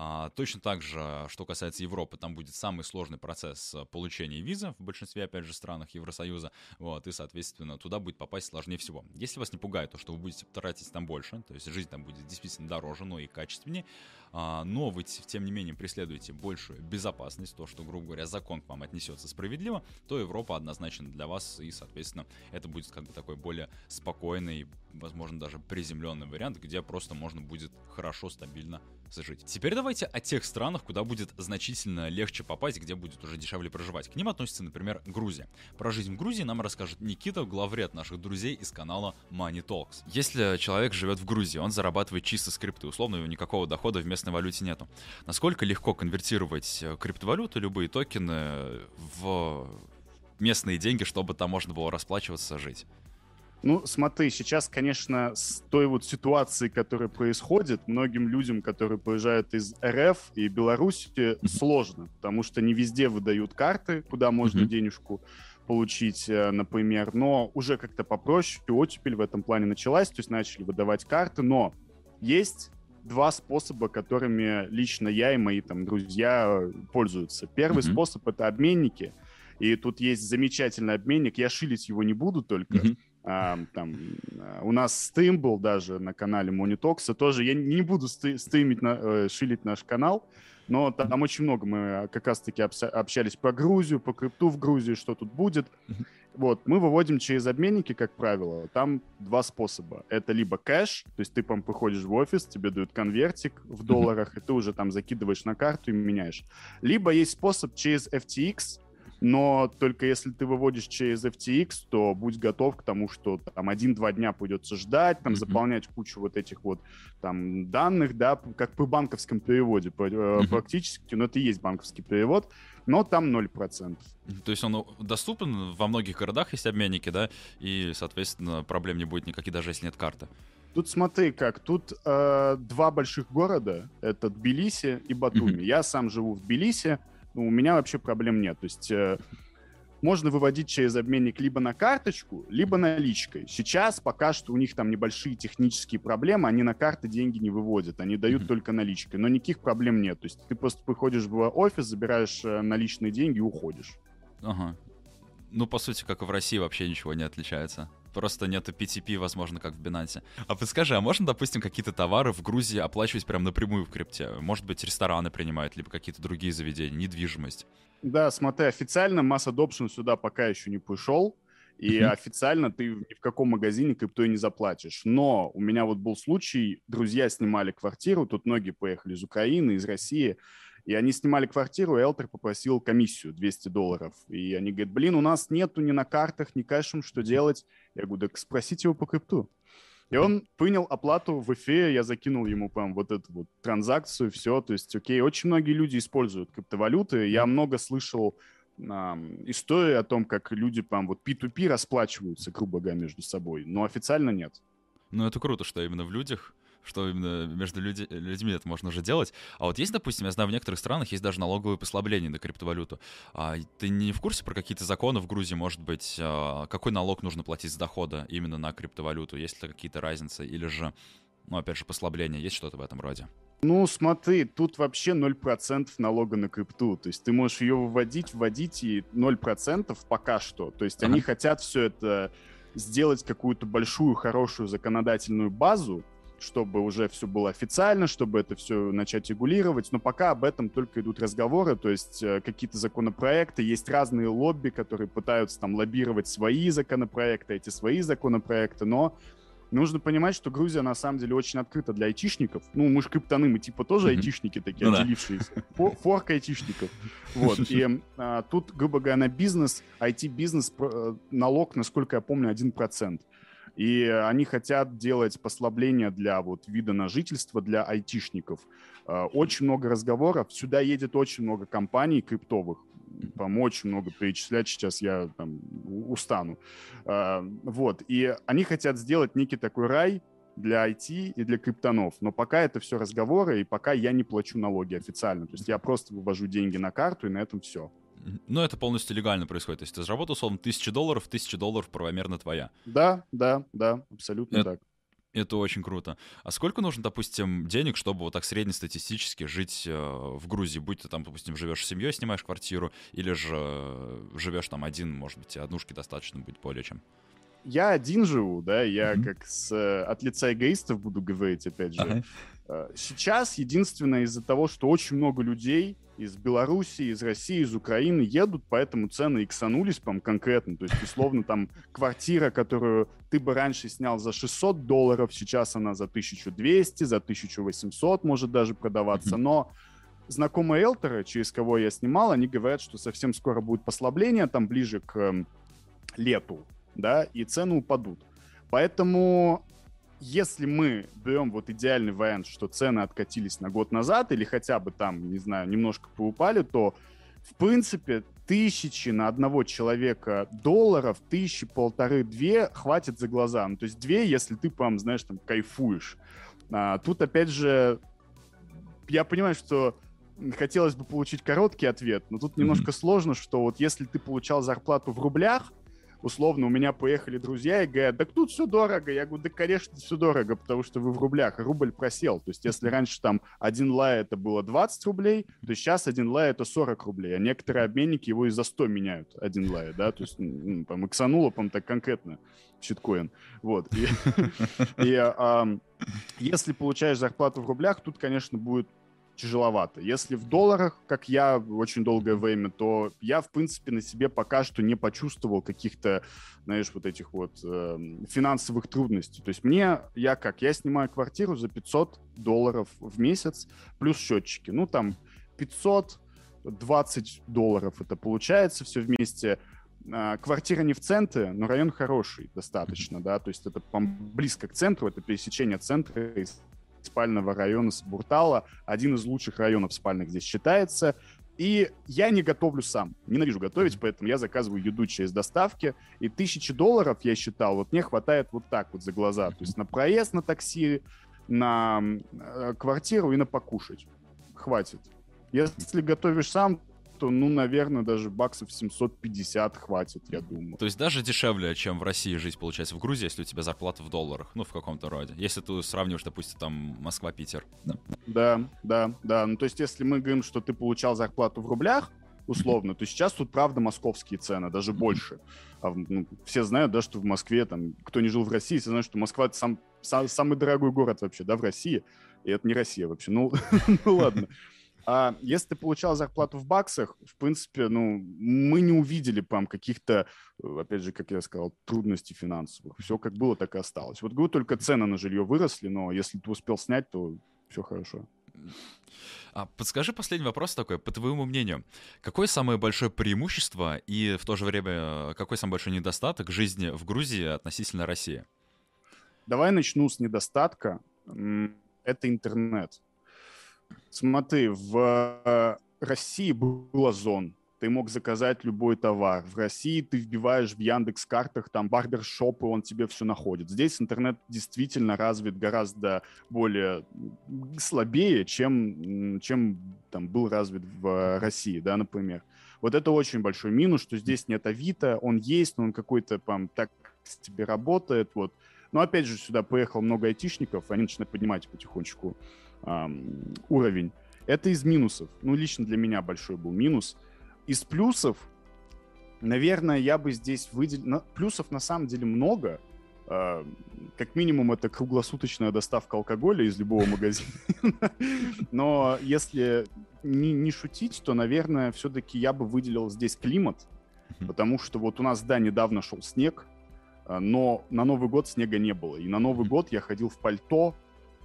А, точно так же, что касается Европы, там будет самый сложный процесс получения визы в большинстве, опять же, странах Евросоюза, вот, и, соответственно, туда будет попасть сложнее всего. Если вас не пугает то, что вы будете тратить там больше, то есть жизнь там будет действительно дороже, но и качественнее, но вы, тем не менее, преследуете большую безопасность, то, что, грубо говоря, закон к вам отнесется справедливо, то Европа однозначно для вас, и, соответственно, это будет как бы такой более спокойный, возможно, даже приземленный вариант, где просто можно будет хорошо, стабильно жить. Теперь давайте о тех странах, куда будет значительно легче попасть, где будет уже дешевле проживать. К ним относится, например, Грузия. Про жизнь в Грузии нам расскажет Никита, главред наших друзей из канала Money Talks. Если человек живет в Грузии, он зарабатывает чисто скрипты, условно, у него никакого дохода в местной валюте нету. Насколько легко конвертировать э, криптовалюты, любые токены в местные деньги, чтобы там можно было расплачиваться, жить? Ну, смотри, сейчас, конечно, с той вот ситуации, которая происходит, многим людям, которые приезжают из РФ и Беларуси, сложно, потому что не везде выдают карты, куда можно mm-hmm. денежку получить, э, например, но уже как-то попроще, оттепель в этом плане началась, то есть начали выдавать карты, но есть два способа, которыми лично я и мои там друзья пользуются. Первый mm-hmm. способ — это обменники, и тут есть замечательный обменник, я шилить его не буду только, mm-hmm а, там, а, у нас стрим был даже на канале Монитокса, тоже я не буду стримить, на, э, шилить наш канал, но там очень много мы а, как раз-таки общались про Грузию, по крипту в Грузии, что тут будет. Вот, мы выводим через обменники, как правило. Там два способа. Это либо кэш, то есть ты там приходишь в офис, тебе дают конвертик в долларах, и ты уже там закидываешь на карту и меняешь. Либо есть способ через FTX, но только если ты выводишь через FTX, то будь готов к тому, что там один-два дня придется ждать, там mm-hmm. заполнять кучу вот этих вот там данных, да, как по банковском переводе mm-hmm. практически, но это и есть банковский перевод, но там 0%. То есть он доступен во многих городах, есть обменники, да, и, соответственно, проблем не будет никаких, даже если нет карты. Тут смотри как, тут э, два больших города, это Тбилиси и Батуми. Mm-hmm. Я сам живу в Тбилиси, ну, у меня вообще проблем нет. То есть э, можно выводить через обменник либо на карточку, либо наличкой. Сейчас пока что у них там небольшие технические проблемы, они на карты деньги не выводят, они дают mm-hmm. только наличкой, но никаких проблем нет. То есть ты просто приходишь в офис, забираешь э, наличные деньги и уходишь. Ага. Ну, по сути, как и в России, вообще ничего не отличается. Просто нету PTP, возможно, как в Binance. А подскажи, а можно, допустим, какие-то товары в Грузии оплачивать прям напрямую в крипте? Может быть, рестораны принимают, либо какие-то другие заведения, недвижимость? Да, смотри, официально масс adoption сюда пока еще не пришел. И mm-hmm. официально ты ни в каком магазине криптой не заплатишь. Но у меня вот был случай, друзья снимали квартиру, тут многие поехали из Украины, из России, и они снимали квартиру, и Элтер попросил комиссию 200 долларов. И они говорят, блин, у нас нету ни на картах, ни кэшем, что делать? Я говорю, так спросите его по крипту. И он принял оплату в эфире, я закинул ему прям вот эту вот транзакцию, все. То есть, окей, очень многие люди используют криптовалюты. Я много слышал истории о том, как люди прям вот P2P расплачиваются, грубо говоря, между собой. Но официально нет. Ну, это круто, что именно в людях что именно между люди, людьми это можно уже делать. А вот есть, допустим, я знаю, в некоторых странах есть даже налоговые послабления на криптовалюту. А ты не в курсе про какие-то законы в Грузии, может быть, а, какой налог нужно платить с дохода именно на криптовалюту? Есть ли какие-то разницы? Или же, ну, опять же, послабления? Есть что-то в этом роде? Ну, смотри, тут вообще 0% налога на крипту. То есть ты можешь ее выводить, вводить, и 0% пока что. То есть ага. они хотят все это сделать какую-то большую, хорошую законодательную базу, чтобы уже все было официально, чтобы это все начать регулировать. Но пока об этом только идут разговоры, то есть э, какие-то законопроекты, есть разные лобби, которые пытаются там лоббировать свои законопроекты, эти свои законопроекты, но нужно понимать, что Грузия на самом деле очень открыта для айтишников. Ну, мы же криптоны, мы типа тоже айтишники такие, ну, отделившиеся. Форк айтишников. Вот. И а, тут, грубо говоря, на бизнес, IT-бизнес э, налог, насколько я помню, 1%. И они хотят делать послабления для вот вида на жительство для айтишников. Э, очень много разговоров. Сюда едет очень много компаний криптовых. Там очень много перечислять сейчас я там устану. Э, вот. И они хотят сделать некий такой рай для IT и для криптонов. Но пока это все разговоры, и пока я не плачу налоги официально. То есть я просто вывожу деньги на карту, и на этом все. Ну, это полностью легально происходит. То есть ты заработал, условно, тысячу долларов, тысяча долларов правомерно твоя. Да, да, да, абсолютно это, так. Это очень круто. А сколько нужно, допустим, денег, чтобы вот так среднестатистически жить э, в Грузии? Будь ты там, допустим, живешь с семьей, снимаешь квартиру, или же э, живешь там один, может быть, однушки достаточно будет более чем? Я один живу, да, я mm-hmm. как с, э, от лица эгоистов буду говорить, опять же. Uh-huh. Сейчас единственное из-за того, что очень много людей из Беларуси, из России, из Украины едут, поэтому цены иксанулись, по конкретно. То есть, условно, там квартира, которую ты бы раньше снял за 600 долларов, сейчас она за 1200, за 1800 может даже продаваться. Но знакомые элтеры, через кого я снимал, они говорят, что совсем скоро будет послабление, там ближе к эм, лету, да, и цены упадут. Поэтому если мы берем вот идеальный вариант, что цены откатились на год назад или хотя бы там, не знаю, немножко поупали, то в принципе тысячи на одного человека долларов, тысячи, полторы, две хватит за глаза. Ну, то есть две, если ты прям, знаешь, там кайфуешь. А, тут опять же, я понимаю, что хотелось бы получить короткий ответ, но тут mm-hmm. немножко сложно, что вот если ты получал зарплату в рублях, условно, у меня поехали друзья и говорят, да тут все дорого. Я говорю, да, конечно, все дорого, потому что вы в рублях, рубль просел. То есть, если раньше там один лай это было 20 рублей, то сейчас один лай это 40 рублей, а некоторые обменники его и за 100 меняют, один лай, да, то есть, ну, там, иксануло, по так конкретно, щиткоин. Вот. И, и а, если получаешь зарплату в рублях, тут, конечно, будет тяжеловато. Если в долларах, как я очень долгое время, то я, в принципе, на себе пока что не почувствовал каких-то, знаешь, вот этих вот э, финансовых трудностей. То есть мне, я как, я снимаю квартиру за 500 долларов в месяц, плюс счетчики. Ну, там 520 долларов это получается все вместе. А, квартира не в центре, но район хороший достаточно, да, то есть это близко к центру, это пересечение центра и спального района Буртала, один из лучших районов спальных здесь считается. И я не готовлю сам. Ненавижу готовить, поэтому я заказываю еду через доставки. И тысячи долларов, я считал, вот мне хватает вот так вот за глаза. То есть на проезд на такси, на э, квартиру и на покушать. Хватит. Если готовишь сам, то, ну, наверное, даже баксов 750 хватит, я думаю. То есть даже дешевле, чем в России жить, получается, в Грузии, если у тебя зарплата в долларах, ну, в каком-то роде. Если ты сравниваешь, допустим, там Москва-Питер. Да. да, да, да. Ну, то есть если мы говорим, что ты получал зарплату в рублях, условно, то сейчас тут, правда, московские цены, даже больше. А, ну, все знают, да, что в Москве, там, кто не жил в России, все знают, что Москва — это сам, сам, самый дорогой город вообще, да, в России. И это не Россия вообще. Ну, ну ладно. А если ты получал зарплату в баксах, в принципе, ну, мы не увидели прям каких-то, э, опять же, как я сказал, трудностей финансовых. Все как было, так и осталось. Вот говорю, только цены на жилье выросли, но если ты успел снять, то все хорошо. А подскажи последний вопрос такой, по твоему мнению, какое самое большое преимущество и в то же время э, какой самый большой недостаток жизни в Грузии относительно России? Давай начну с недостатка. Это интернет. Смотри, в э, России был Озон. Ты мог заказать любой товар. В России ты вбиваешь в Яндекс картах там барбершоп, и он тебе все находит. Здесь интернет действительно развит гораздо более слабее, чем, чем там был развит в России, да, например. Вот это очень большой минус, что здесь нет Авито, он есть, но он какой-то там так тебе работает, вот. Но опять же, сюда поехало много айтишников, они начинают поднимать потихонечку эм, уровень. Это из минусов. Ну, лично для меня большой был минус. Из плюсов, наверное, я бы здесь выделил... Плюсов на самом деле много. Э, как минимум, это круглосуточная доставка алкоголя из любого магазина. Но если не, не шутить, то, наверное, все-таки я бы выделил здесь климат. Потому что вот у нас, да, недавно шел снег, э, но на Новый год снега не было. И на Новый год я ходил в пальто,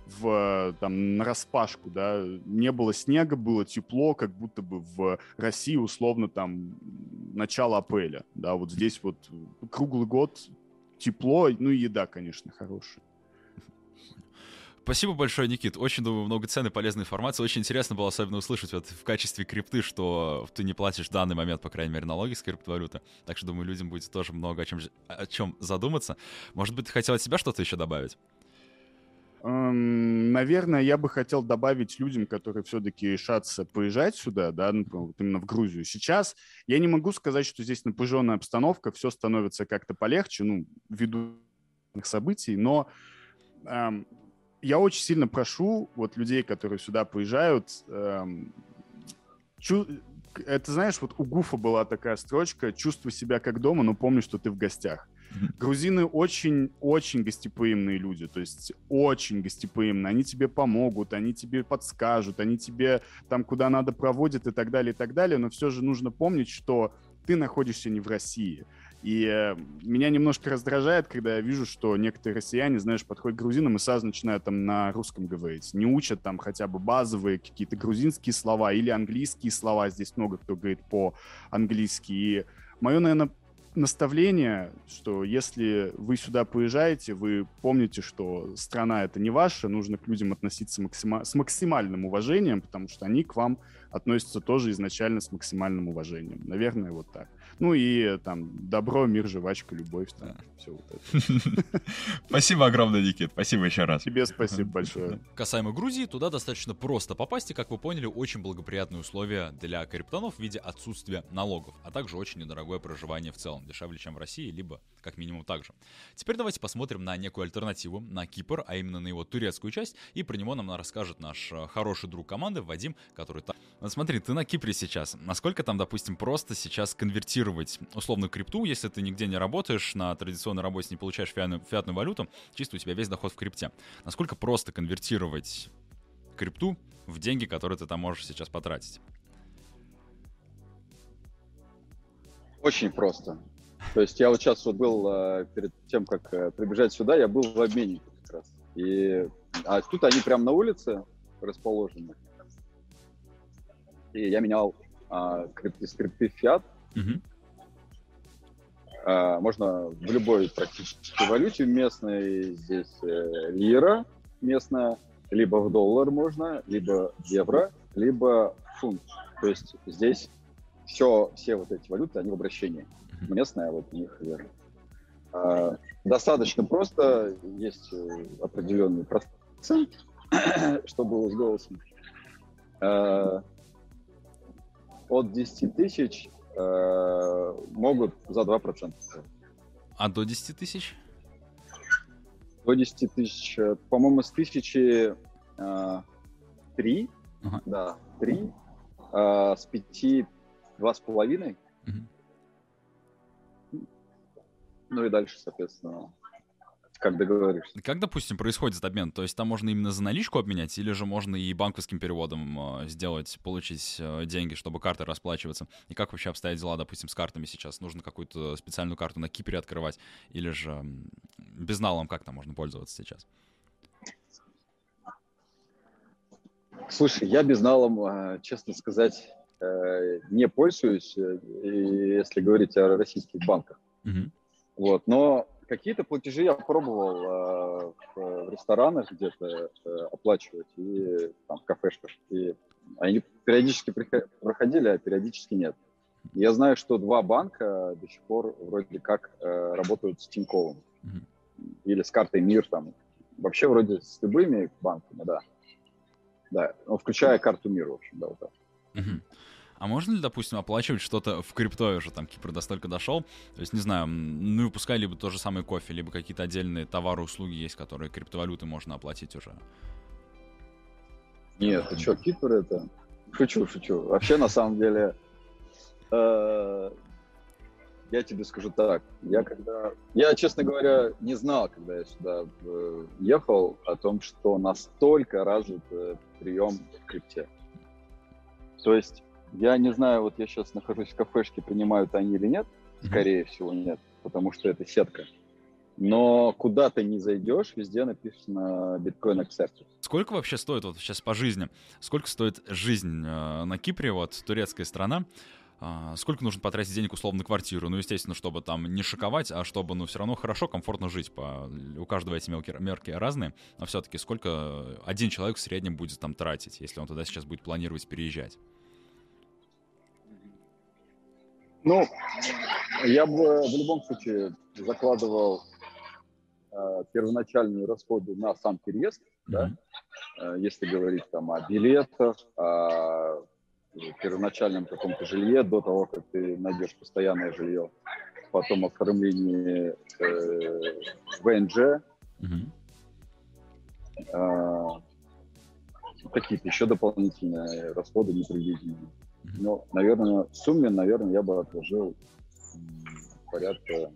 в, там, на распашку, да, не было снега, было тепло, как будто бы в России условно там начало апреля, да, вот здесь вот круглый год тепло, ну и еда, конечно, хорошая. Спасибо большое, Никит. Очень, думаю, много ценной, полезной информации. Очень интересно было особенно услышать вот в качестве крипты, что ты не платишь в данный момент, по крайней мере, налоги с криптовалюты. Так что, думаю, людям будет тоже много о чем, о чем задуматься. Может быть, ты хотел от себя что-то еще добавить? Наверное, я бы хотел добавить людям, которые все-таки решатся поезжать сюда, да, ну, вот именно в Грузию. Сейчас я не могу сказать, что здесь напряженная обстановка, все становится как-то полегче, ну, ввиду событий, но эм, я очень сильно прошу вот людей, которые сюда приезжают, эм, чу- это знаешь, вот у Гуфа была такая строчка «Чувствуй себя как дома, но помни, что ты в гостях». Грузины очень-очень гостеприимные люди, то есть очень гостеприимные. Они тебе помогут, они тебе подскажут, они тебе там куда надо проводят и так далее, и так далее. Но все же нужно помнить, что ты находишься не в России. И э, меня немножко раздражает, когда я вижу, что некоторые россияне, знаешь, подходят к грузинам и сразу начинают там на русском говорить. Не учат там хотя бы базовые какие-то грузинские слова или английские слова. Здесь много кто говорит по-английски. И мое, наверное, наставление, что если вы сюда приезжаете, вы помните, что страна это не ваша, нужно к людям относиться максима- с максимальным уважением, потому что они к вам относятся тоже изначально с максимальным уважением. Наверное, вот так. Ну и там добро, мир, жвачка, любовь, там, да. все вот это. Спасибо огромное, Никит, спасибо еще раз. Тебе спасибо большое. Касаемо Грузии, туда достаточно просто попасть, и, как вы поняли, очень благоприятные условия для криптонов в виде отсутствия налогов, а также очень недорогое проживание в целом, дешевле, чем в России, либо как минимум так же. Теперь давайте посмотрим на некую альтернативу, на Кипр, а именно на его турецкую часть, и про него нам расскажет наш э, хороший друг команды Вадим, который смотри, ты на Кипре сейчас. Насколько там, допустим, просто сейчас конвертировать условно крипту, если ты нигде не работаешь, на традиционной работе не получаешь фиатную, фиатную валюту, чисто у тебя весь доход в крипте. Насколько просто конвертировать крипту в деньги, которые ты там можешь сейчас потратить? Очень просто. То есть я вот сейчас вот был э, перед тем, как э, прибежать сюда, я был в обменнике как раз. И а тут они прямо на улице расположены. И я менял а, крипты, скрипты фиат. Мгм. А, можно в любой практически валюте местной. Здесь э, лира местная, либо в доллар можно, либо в евро, либо в фунт. То есть здесь все, все вот эти валюты, они в обращении. Местная, вот у них лира. А, достаточно просто, есть э, определенный процент, что было с голосом. От 10 тысяч э, могут за 2%. А до 10 тысяч? До 10 тысяч, э, по-моему, с тысячи э, три, Ага. да, три, э, с пяти два с половиной, ну и дальше, соответственно, как договоришься. Как, допустим, происходит обмен? То есть там можно именно за наличку обменять, или же можно и банковским переводом э, сделать, получить э, деньги, чтобы картой расплачиваться? И как вообще обстоят дела, допустим, с картами сейчас? Нужно какую-то специальную карту на Кипре открывать, или же безналом как там можно пользоваться сейчас? Слушай, я безналом, э, честно сказать, э, не пользуюсь, э, если говорить о российских банках. Мгм. Вот, но какие-то платежи я пробовал э, в, в ресторанах где-то э, оплачивать и там в кафешках. И они периодически проходили, а периодически нет. Я знаю, что два банка до сих пор вроде как э, работают с Тиньковым Мгм. или с картой МИР там. Вообще вроде с любыми банками, да. Да, ну, включая карту МИР, в общем, да, вот так. Мгм. А можно ли, допустим, оплачивать что-то в крипто уже там Кипр настолько дошел? То есть, не знаю, ну и пускай либо то же самое кофе, либо какие-то отдельные товары, услуги есть, которые криптовалюты можно оплатить уже. Нет, ты что, Кипр это? Шучу, шучу. Вообще, на самом деле, э, я тебе скажу так. Я когда... Я, честно говоря, не знал, когда я сюда э, ехал, о том, что настолько развит э, прием в крипте. То есть, я не знаю, вот я сейчас нахожусь в кафешке, принимают они или нет. Скорее всего, нет, потому что это сетка. Но куда ты не зайдешь, везде написано биткоин accepted. Сколько вообще стоит вот сейчас по жизни? Сколько стоит жизнь э, на Кипре, вот турецкая страна? А, сколько нужно потратить денег условно на квартиру? Ну, естественно, чтобы там не шоковать, а чтобы, ну, все равно хорошо, комфортно жить. По... У каждого эти мелкие мерки разные. Но все-таки сколько один человек в среднем будет там тратить, если он туда сейчас будет планировать переезжать? Ну, я бы в любом случае закладывал э, первоначальные расходы на сам переезд, да, Мгм. э, если говорить там о билетах, о первоначальном каком-то жилье до того, как ты найдешь постоянное жилье, потом оформлении э, ВНЖ, Мгм. э, какие-то еще дополнительные расходы непредвиденные. Но, наверное, в сумме, наверное, я бы отложил порядка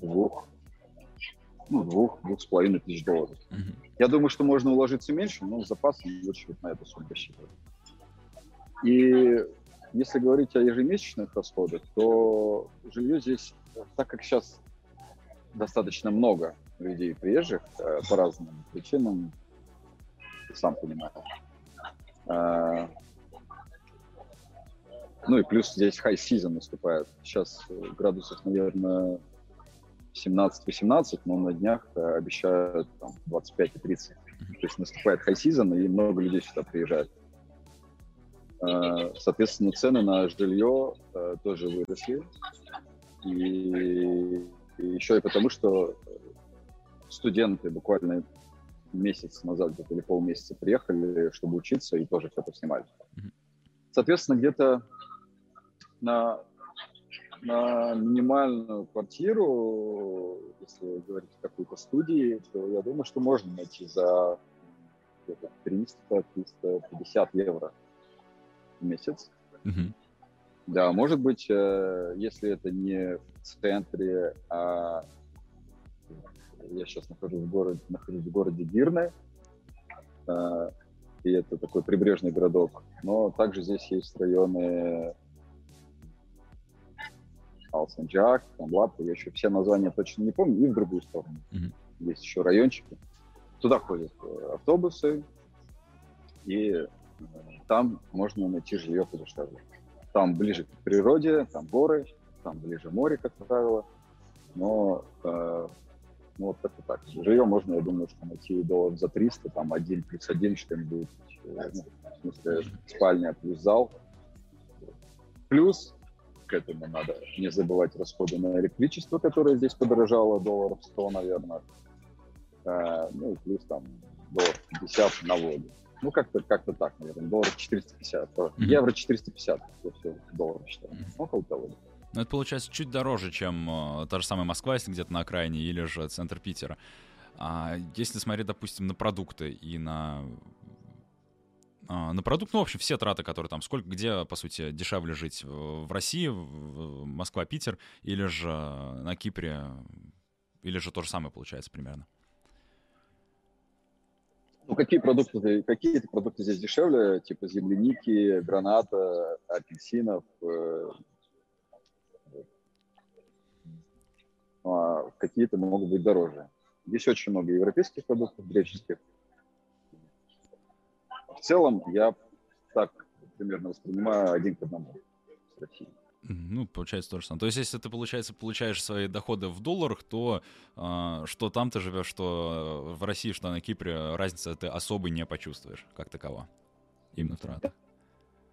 двух, ну, двух, двух с половиной тысяч долларов. Mm-hmm. Я думаю, что можно уложиться меньше, но с запасом лучше вот на эту сумму рассчитывать. И если говорить о ежемесячных расходах, то жилье здесь, так как сейчас достаточно много людей приезжих э, по разным причинам, сам понимаешь. Э, ну и плюс здесь high season наступает. Сейчас э, градусов, наверное, 17-18, но на днях э, обещают там, 25 и 30. То есть наступает high season, и много людей сюда приезжает. Э, соответственно, цены на жилье тоже выросли. И, и еще и потому, что студенты буквально месяц назад или полмесяца приехали, чтобы учиться, и тоже что-то снимали. Соответственно, где-то на, на минимальную квартиру, если говорить о какой-то студии, то я думаю, что можно найти за 300-350 евро в месяц. Mm-hmm. Да, может быть, э, если это не в центре, а я сейчас нахожусь в городе, нахожусь в городе Гирне, э, и это такой прибрежный городок. Но также здесь есть районы Алсанджак, там Лапа, я еще все названия точно не помню, и в другую сторону. Mm-hmm. Есть еще райончики. Туда ходят э, автобусы, и э, там можно найти жилье подешевле. Там ближе к природе, там горы, там ближе море, как правило. Но э, ну, вот как-то так. Жилье можно, я думаю, что найти долларов за 300, там один плюс один что-нибудь. Э, ну, в смысле, спальня плюс зал. Плюс к этому надо не забывать расходы на электричество, которое здесь подорожало долларов 100, наверное. Э, ну и плюс там долларов 50 на воду. Ну, как-то как так, наверное, долларов 450. Mm-hmm. Евро 450, если долларов считаем. Mm-hmm. Около того. Ну, это получается чуть дороже, чем э, та же самая Москва, если где-то на окраине, или же центр Питера. А если смотреть, допустим, на продукты и на на продукт, ну, в общем, все траты, которые там, сколько, где, по сути, дешевле жить в России, Москва, Питер, или же на Кипре, или же то же самое получается примерно? Ну, какие продукты, какие продукты здесь дешевле, типа земляники, граната, апельсинов, э, а какие-то могут быть дороже. Здесь очень много европейских продуктов, греческих, целом я так примерно воспринимаю один к одному с Россией. Ну, получается то же самое. То есть, если ты, получается, получаешь свои доходы в долларах, то э, что там ты живешь, что в России, что на Кипре, разницы ты особо не почувствуешь, как такова. Именно в тратах.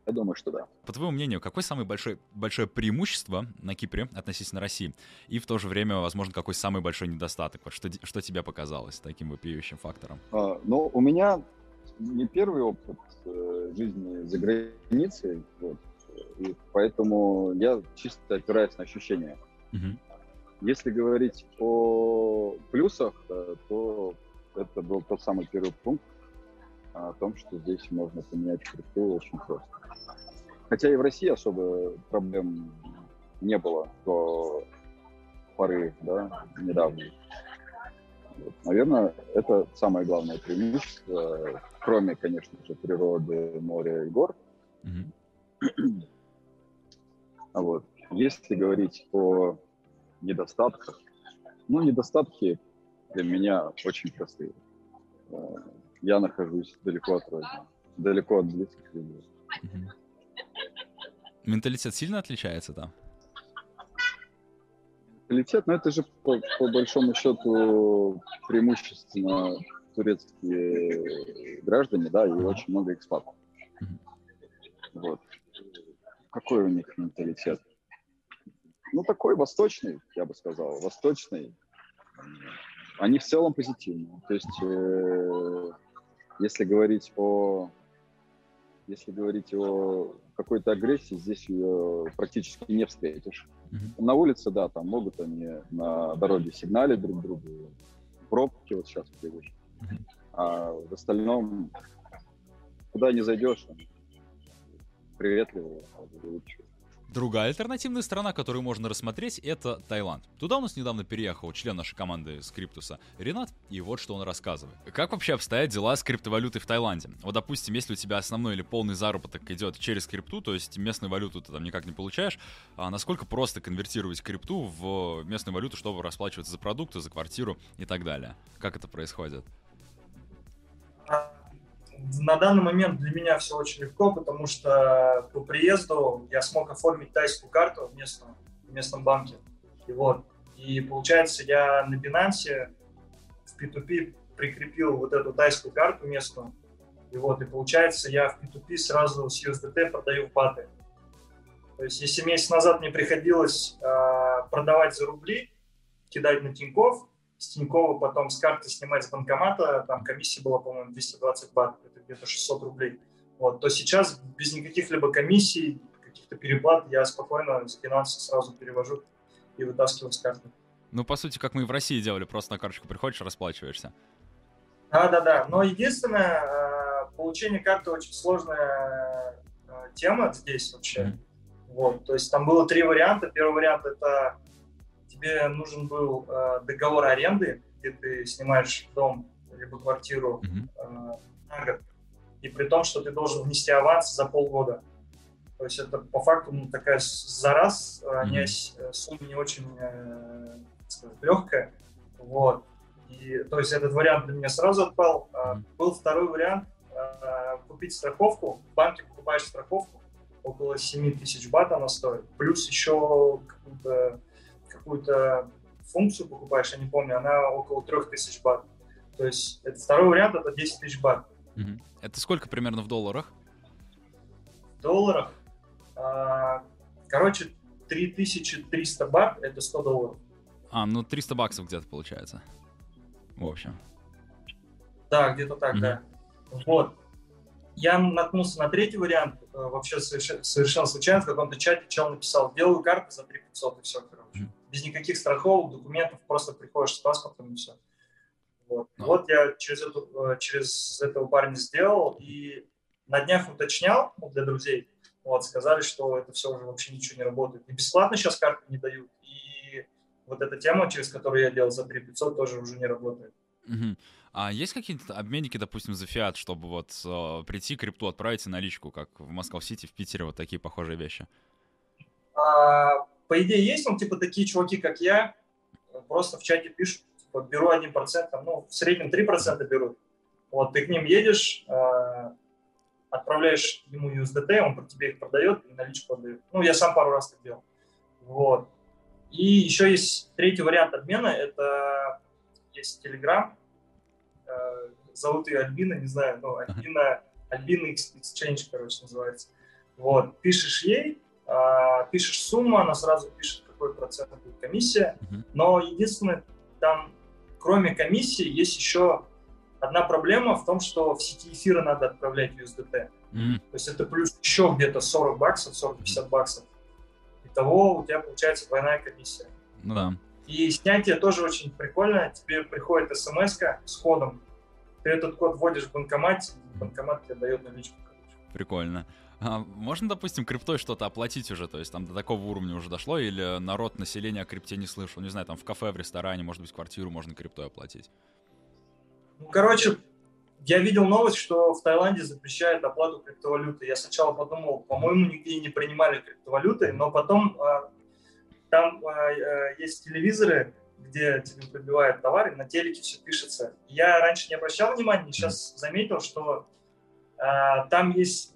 Я думаю, что да. По твоему мнению, какое самое большое, большое преимущество на Кипре относительно России? И в то же время, возможно, какой самый большой недостаток? Что, что тебе показалось таким вопиющим фактором? А, ну, у меня не первый опыт э, жизни за границей, вот, и поэтому я чисто опираюсь на ощущения. Uh-huh. Если говорить о плюсах, э, то это был тот самый первый пункт о том, что здесь можно поменять крипту очень просто. Хотя и в России особо проблем не было до поры, да, недавней. Вот. Наверное, это самое главное преимущество, кроме, конечно же, природы, моря и гор. Mm-hmm. А вот. Если говорить о недостатках, ну, недостатки для меня очень простые. Э, я нахожусь далеко от родины, далеко от близких людей. Mm-hmm. Менталитет сильно отличается там? Менталитет, но это же по, по большому счету преимущественно турецкие граждане, да, и очень много экспатов. Вот. Какой у них менталитет? Ну, такой восточный, я бы сказал, восточный. Они в целом позитивные. То есть, э, если говорить о если говорить о какой-то агрессии, здесь ее практически не встретишь. Mm-hmm. На улице, да, там могут они на дороге сигналить друг другу, пробки вот сейчас привычно. А в остальном, куда не зайдешь, приветливо, улыбчиво. Другая альтернативная страна, которую можно рассмотреть, это Таиланд. Туда у нас недавно переехал член нашей команды Скриптуса Ренат, и вот что он рассказывает. Как вообще обстоят дела с криптовалютой в Таиланде? Вот, допустим, если у тебя основной или полный заработок идет через крипту, то есть местную валюту ты там никак не получаешь, а насколько просто конвертировать крипту в местную валюту, чтобы расплачиваться за продукты, за квартиру и так далее? Как это происходит? На данный момент для меня все очень легко, потому что по приезду я смог оформить тайскую карту в местном, в местном банке. И вот. И получается, я на Binance в P2P прикрепил вот эту тайскую карту местную. И вот, и получается, я в P2P сразу с USDT продаю в баты. То есть, если месяц назад мне приходилось э, продавать за рубли, кидать на Тинькофф, с Тинькова потом с карты снимать с банкомата, там комиссия была, по-моему, 220 бат, где-то 600 рублей. Вот, то сейчас без никаких либо комиссий, каких-то переплат я спокойно с финансы сразу перевожу и вытаскиваю с карты. Ну, по сути, как мы и в России делали, просто на карточку приходишь, расплачиваешься. Да-да-да, но единственное, э, получение карты очень сложная э, тема здесь вообще. Mm-hmm. Вот, то есть там было три варианта. Первый вариант это тебе нужен был э, договор аренды, где ты снимаешь дом либо квартиру э, на год, и при том, что ты должен внести аванс за полгода. То есть это по факту ну, такая за раз, mm-hmm. не, сумма не очень э, сказать, легкая. Вот. И, то есть этот вариант для меня сразу отпал. Mm-hmm. Был второй вариант э, купить страховку. В банке покупаешь страховку, около 7 тысяч бат она стоит. Плюс еще какую-то какую-то функцию покупаешь, я не помню, она около 3000 бат. То есть это второй вариант, это 10 тысяч бат. Угу. Это сколько примерно в долларах? В долларах, а, короче, 3300 бат — это 100 долларов. А, ну 300 баксов где-то получается. В общем. Да, где-то так, угу. да. Вот. Я наткнулся на третий вариант, э, вообще совершенно, совершенно случайно, в каком-то чате чел написал, делаю карты за 3500 и все, короче без никаких страховок, документов, просто приходишь с паспортом и все. Вот, а. вот я через, эту, э, через этого парня сделал и на днях уточнял ну, для друзей, вот, сказали, что это все уже вообще ничего не работает. И бесплатно сейчас карты не дают, и вот эта тема, через которую я делал за 3500, тоже уже не работает. Угу. А есть какие-то обменники, допустим, за фиат, чтобы вот э, прийти крипту отправить и наличку, как в Москва-Сити, в Питере, вот такие похожие вещи? А, по идее, есть, ну, типа, такие чуваки, как я, просто в чате пишут, типа, беру 1%, там, ну, в среднем 3% берут. Вот, ты к ним едешь, э, отправляешь ему USDT, он тебе их продает и наличку отдает. Ну, я сам пару раз так делал. Вот. И еще есть третий вариант обмена, это есть Telegram, э, зовут ее Альбина, не знаю, ну, Альбина, Альбина Exchange, короче, называется. Вот, пишешь ей, а, пишешь сумму, она сразу пишет, какой процент будет комиссия. Но единственное, там, кроме комиссии, есть еще одна проблема в том, что в сети эфира надо отправлять USDT. Mm-hmm. То есть это плюс еще где-то 40 баксов, 40-50 баксов. Итого у тебя получается двойная комиссия. Ну да. И снятие тоже очень прикольно. Тебе приходит смс с кодом. Ты этот код вводишь в банкомат, банкомат тебе дает наличку. Прикольно. А можно, допустим, криптой что-то оплатить уже? То есть там до такого уровня уже дошло? Или народ, население о крипте не слышал? Не знаю, там в кафе, в ресторане, может быть, квартиру можно криптой оплатить? Ну, короче, я видел новость, что в Таиланде запрещают оплату криптовалюты. Я сначала подумал, по-моему, нигде не принимали криптовалюты, но потом а, там а, есть телевизоры, где тебе пробивают товары, на телеке все пишется. Я раньше не обращал внимания, сейчас заметил, что а, там есть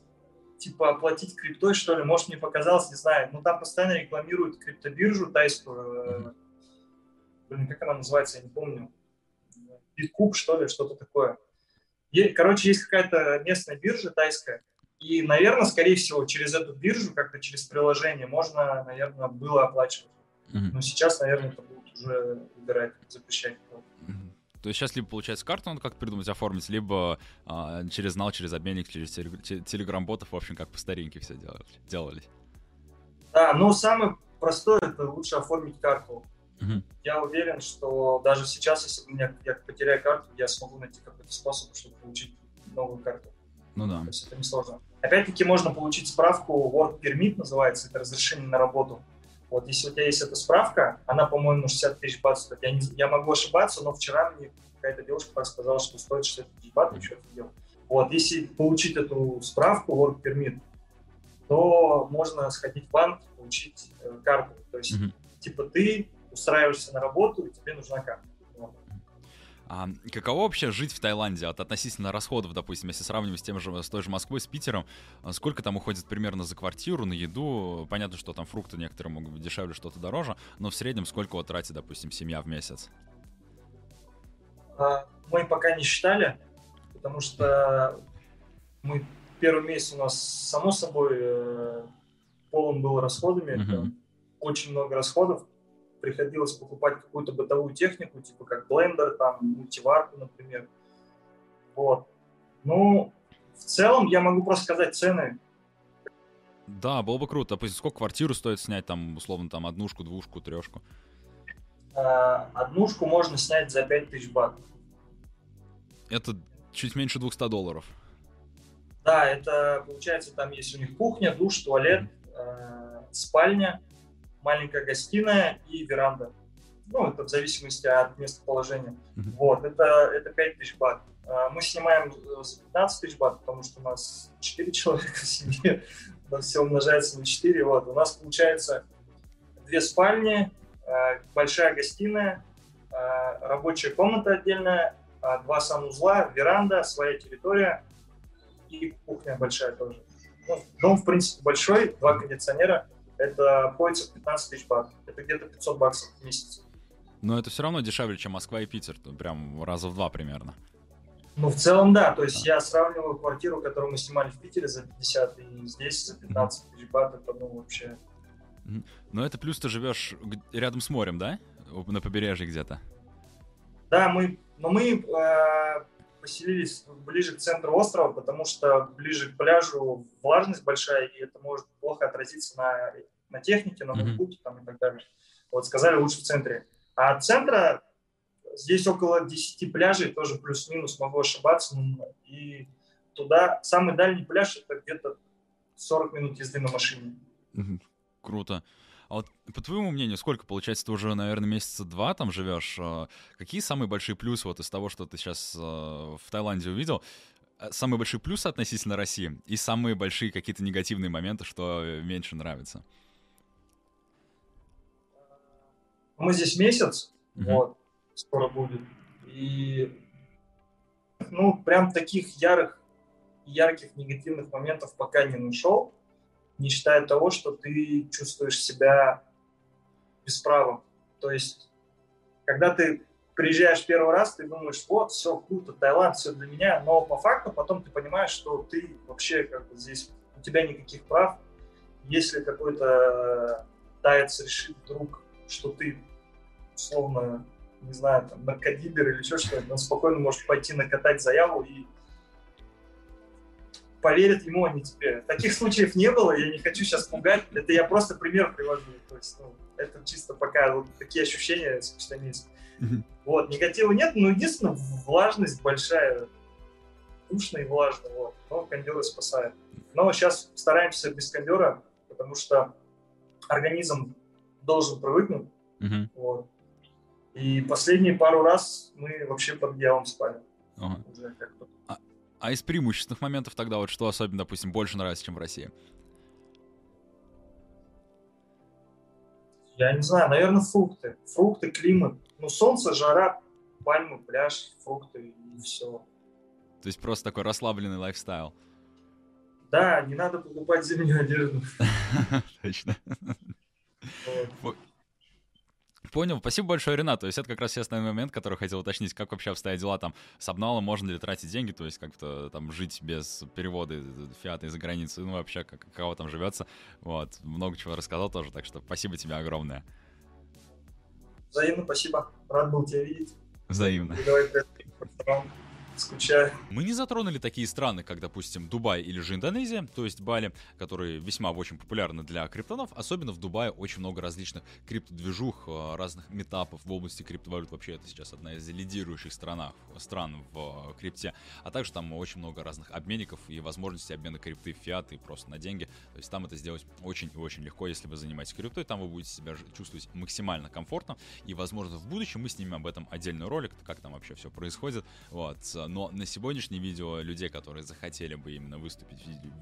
типа оплатить криптой, что ли, может, мне показалось, не знаю, но там постоянно рекламируют криптобиржу тайскую, mm блин, как она называется, я не помню, Биткуб, что ли, что-то такое. И, короче, есть какая-то местная биржа тайская, и, наверное, скорее всего, через эту биржу, как-то через приложение можно, наверное, было оплачивать. mm Но сейчас, наверное, это будут уже убирать, запрещать. То есть сейчас либо получается карту надо как придумать, оформить, либо а, через нал, через обменник, через телеграм-ботов, в общем, как по старинке все делали, делались. Да, ну самый простой это лучше оформить карту. Мгм. я уверен, что даже сейчас, если у меня я потеряю карту, я смогу найти какой-то способ, чтобы получить новую карту. Ну да. То есть это несложно. Опять-таки можно получить справку Work Permit называется, это разрешение на работу. Вот если у тебя есть эта справка, она, по-моему, 60 тысяч бат стоит. Я, не- я могу ошибаться, но вчера мне какая-то девушка сказала, что стоит 60 тысяч бат, это делать. Вот, если получить эту справку Work Permit, то можно сходить в банк получить э, карту. То есть, Мгм. типа, ты устраиваешься на работу, и тебе нужна карта. А каково вообще жить в Таиланде от относительно расходов, допустим, если сравнивать с тем же, с той же Москвой, с Питером, а сколько там уходит примерно за квартиру, на еду? Понятно, что там фрукты некоторые могут быть дешевле, что-то дороже, но в среднем сколько вот тратит, допустим, семья в месяц? А, Мы пока не считали, потому что мы первый месяц у нас, само собой, э, полон был расходами, там очень много расходов. Приходилось покупать какую-то бытовую технику, типа как блендер, там, мультиварку, например. Вот. Ну, в целом я могу просто сказать цены. Да, было бы круто. Допустим, сколько квартиру стоит снять, там, условно, там, однушку, двушку, трешку? А, Однушку можно снять за 5000 бат. Это чуть меньше 200 долларов. Да, это получается, там есть у них кухня, душ, туалет, э, спальня, маленькая гостиная и веранда. Ну, это в зависимости от местоположения. Мгм. Вот, это, это 5 тысяч бат. Э, Мы снимаем э, за 15 тысяч бат, потому что у нас 4 человека в семье, нас все умножается на 4. Вот. У нас получается две спальни, э, большая гостиная, э, рабочая комната отдельная, э, два санузла, веранда, своя территория и кухня большая тоже. Ну, дом, в принципе, большой, два кондиционера. Это обходится в 15 тысяч бат. Это где-то 500 баксов в месяц. Но это все равно дешевле, чем Москва и Питер. Прям раза в два примерно. Ну, в целом, да. То есть я сравниваю квартиру, которую мы снимали в Питере за 50, и здесь за 15 тысяч бат. Это, ну, вообще... Но это плюс ты живешь рядом с морем, да? На побережье где-то. Да, мы, но мы э, поселились ближе к центру острова, потому что ближе к пляжу влажность большая, и это может плохо отразиться на, на технике, на ноутбуке там, и так далее. Вот сказали лучше в центре. А от центра здесь около 10 пляжей, тоже плюс-минус, могу ошибаться. ну, И туда, самый дальний пляж, это где-то 40 минут езды на машине. Круто. А вот по твоему мнению, сколько, получается, ты уже, наверное, месяца два там живешь? э, Какие самые большие плюсы вот из того, что ты сейчас в Таиланде увидел? э, Самые большие плюсы относительно России и самые большие какие-то негативные моменты, что меньше нравится? Мы здесь месяц, Мгм. вот, скоро будет. И, ну, прям таких ярых, ярких негативных моментов пока не нашел, не считая того, что ты чувствуешь себя бесправым. То есть, когда ты приезжаешь первый раз, ты думаешь, вот, все круто, Таиланд, все для меня, но по факту потом ты понимаешь, что ты вообще как бы здесь, у тебя никаких прав. Если какой-то таец решит вдруг, что ты условно, не знаю, там, наркодилер или еще что-то, он спокойно может пойти накатать заяву и поверят ему, а не тебе. Таких случаев не было, я не хочу сейчас пугать, это я просто пример привожу. То есть, ну, это чисто пока вот такие ощущения месяц. Мгм. Вот, негатива нет, но единственное, влажность большая, душно и влажно, вот. Но кондеры спасает. Но сейчас стараемся без кондера, потому что организм должен привыкнуть, вот. И последние пару раз мы вообще под одеялом спали. Ага. Уже как. А из преимущественных моментов тогда вот что особенно, допустим, больше нравится, чем в России? Я не знаю, наверное, фрукты. Фрукты, климат. Ну, солнце, жара, пальмы, пляж, фрукты и все. То есть просто такой расслабленный лайфстайл. Да, не надо покупать зимнюю одежду. Точно. Понял, спасибо большое, Ренат. То есть это как раз основной момент, который хотел уточнить, как вообще обстоят дела там с обналом, можно ли тратить деньги, то есть как-то там жить без перевода фиата из-за границы, ну вообще как, кого там живется. Вот, много чего рассказал тоже, так что спасибо тебе огромное. Взаимно спасибо. Рад был тебя видеть. Взаимно. Передавай привет. Скучаю. Мы не затронули такие страны, как, допустим, Дубай или же Индонезия, то есть Бали, которые весьма очень популярны для криптонов. Особенно в Дубае очень много различных криптодвижух, э, разных метапов в области криптовалют. Вообще это сейчас одна из лидирующих странах, стран в э, крипте. А также там очень много разных обменников и возможностей обмена крипты в фиат и просто на деньги. То есть там это сделать очень и очень легко, если вы занимаетесь криптой. Там вы будете себя чувствовать максимально комфортно. И, возможно, в будущем мы снимем об этом отдельный ролик, как там вообще все происходит. Вот. Но на сегодняшнее видео людей, которые захотели бы именно выступить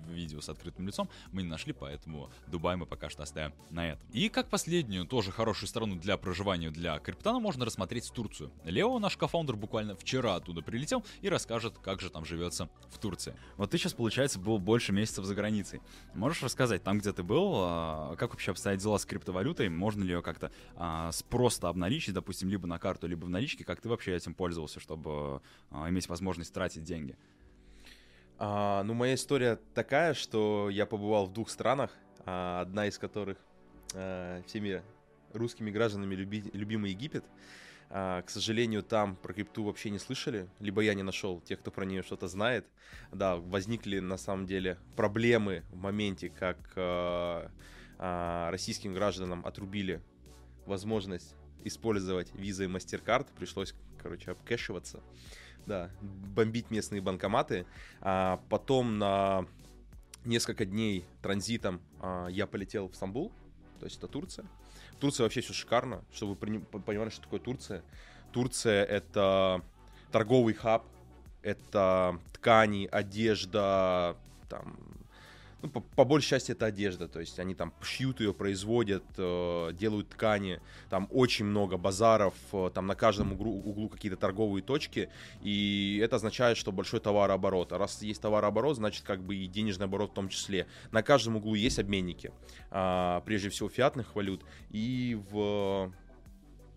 в видео с открытым лицом, мы не нашли, поэтому Дубай мы пока что оставим на этом. И как последнюю, тоже хорошую страну для проживания для криптана можно рассмотреть Турцию. Лео, наш кофаундер, буквально вчера оттуда прилетел и расскажет, как же там живется в Турции. Вот ты сейчас, получается, был больше месяцев за границей. Можешь рассказать, там, где ты был, а, как вообще обстоят дела с криптовалютой? Можно ли ее как-то а, просто обналичить, допустим, либо на карту, либо в наличке? Как ты вообще этим пользовался, чтобы а, иметь возможность тратить деньги? А, ну, моя история такая, что я побывал в двух странах, а, одна из которых а, всеми русскими гражданами люби, любимый Египет. А, к сожалению, там про крипту вообще не слышали, либо я не нашел тех, кто про нее что-то знает. Да, возникли на самом деле проблемы в моменте, как а, а, российским гражданам отрубили возможность использовать виза и MasterCard, пришлось, короче, обкэшиваться да, бомбить местные банкоматы. А потом на несколько дней транзитом а, я полетел в Стамбул, то есть это Турция. В Турции вообще все шикарно, чтобы вы понимали, что такое Турция. Турция — это торговый хаб, это ткани, одежда, там, ну, по, по большей части это одежда, то есть они там шьют ее, производят, э, делают ткани, там очень много базаров, э, там на каждом углу, углу какие-то торговые точки, и это означает, что большой товарооборот. А раз есть товарооборот, значит как бы и денежный оборот в том числе. На каждом углу есть обменники, э, прежде всего фиатных валют, и в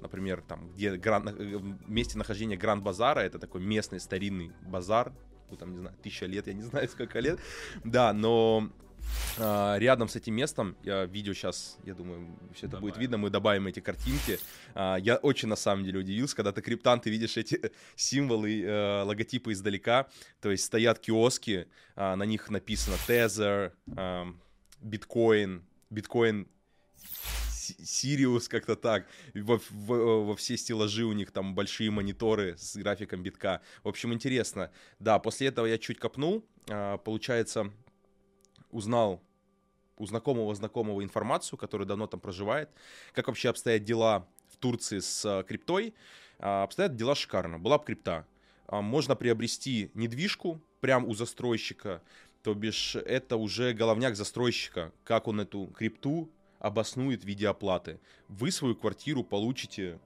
например, там, где гран, э, месте нахождения Гранд Базара, это такой местный старинный базар, ну, там, не знаю, тысяча лет, я не знаю, сколько лет, да, но Uh, рядом с этим местом, я видео сейчас, я думаю, все это добавим. будет видно, мы добавим эти картинки. Uh, я очень на самом деле удивился, когда ты криптан, ты видишь эти символы, uh, логотипы издалека, то есть стоят киоски, на них написано Tether, биткоин, биткоин Сириус как-то так. Во, во, во все стеллажи у них там большие мониторы с графиком битка. В общем, интересно. Да, после этого я чуть копнул. А, получается, узнал у знакомого знакомого информацию, который давно там проживает, как вообще обстоят дела в Турции с а, криптой. А, обстоят дела шикарно. Была бы крипта. Можно приобрести недвижку прямо у застройщика, то бишь это уже головняк застройщика, как он эту крипту обоснует в виде оплаты. Вы свою квартиру получите,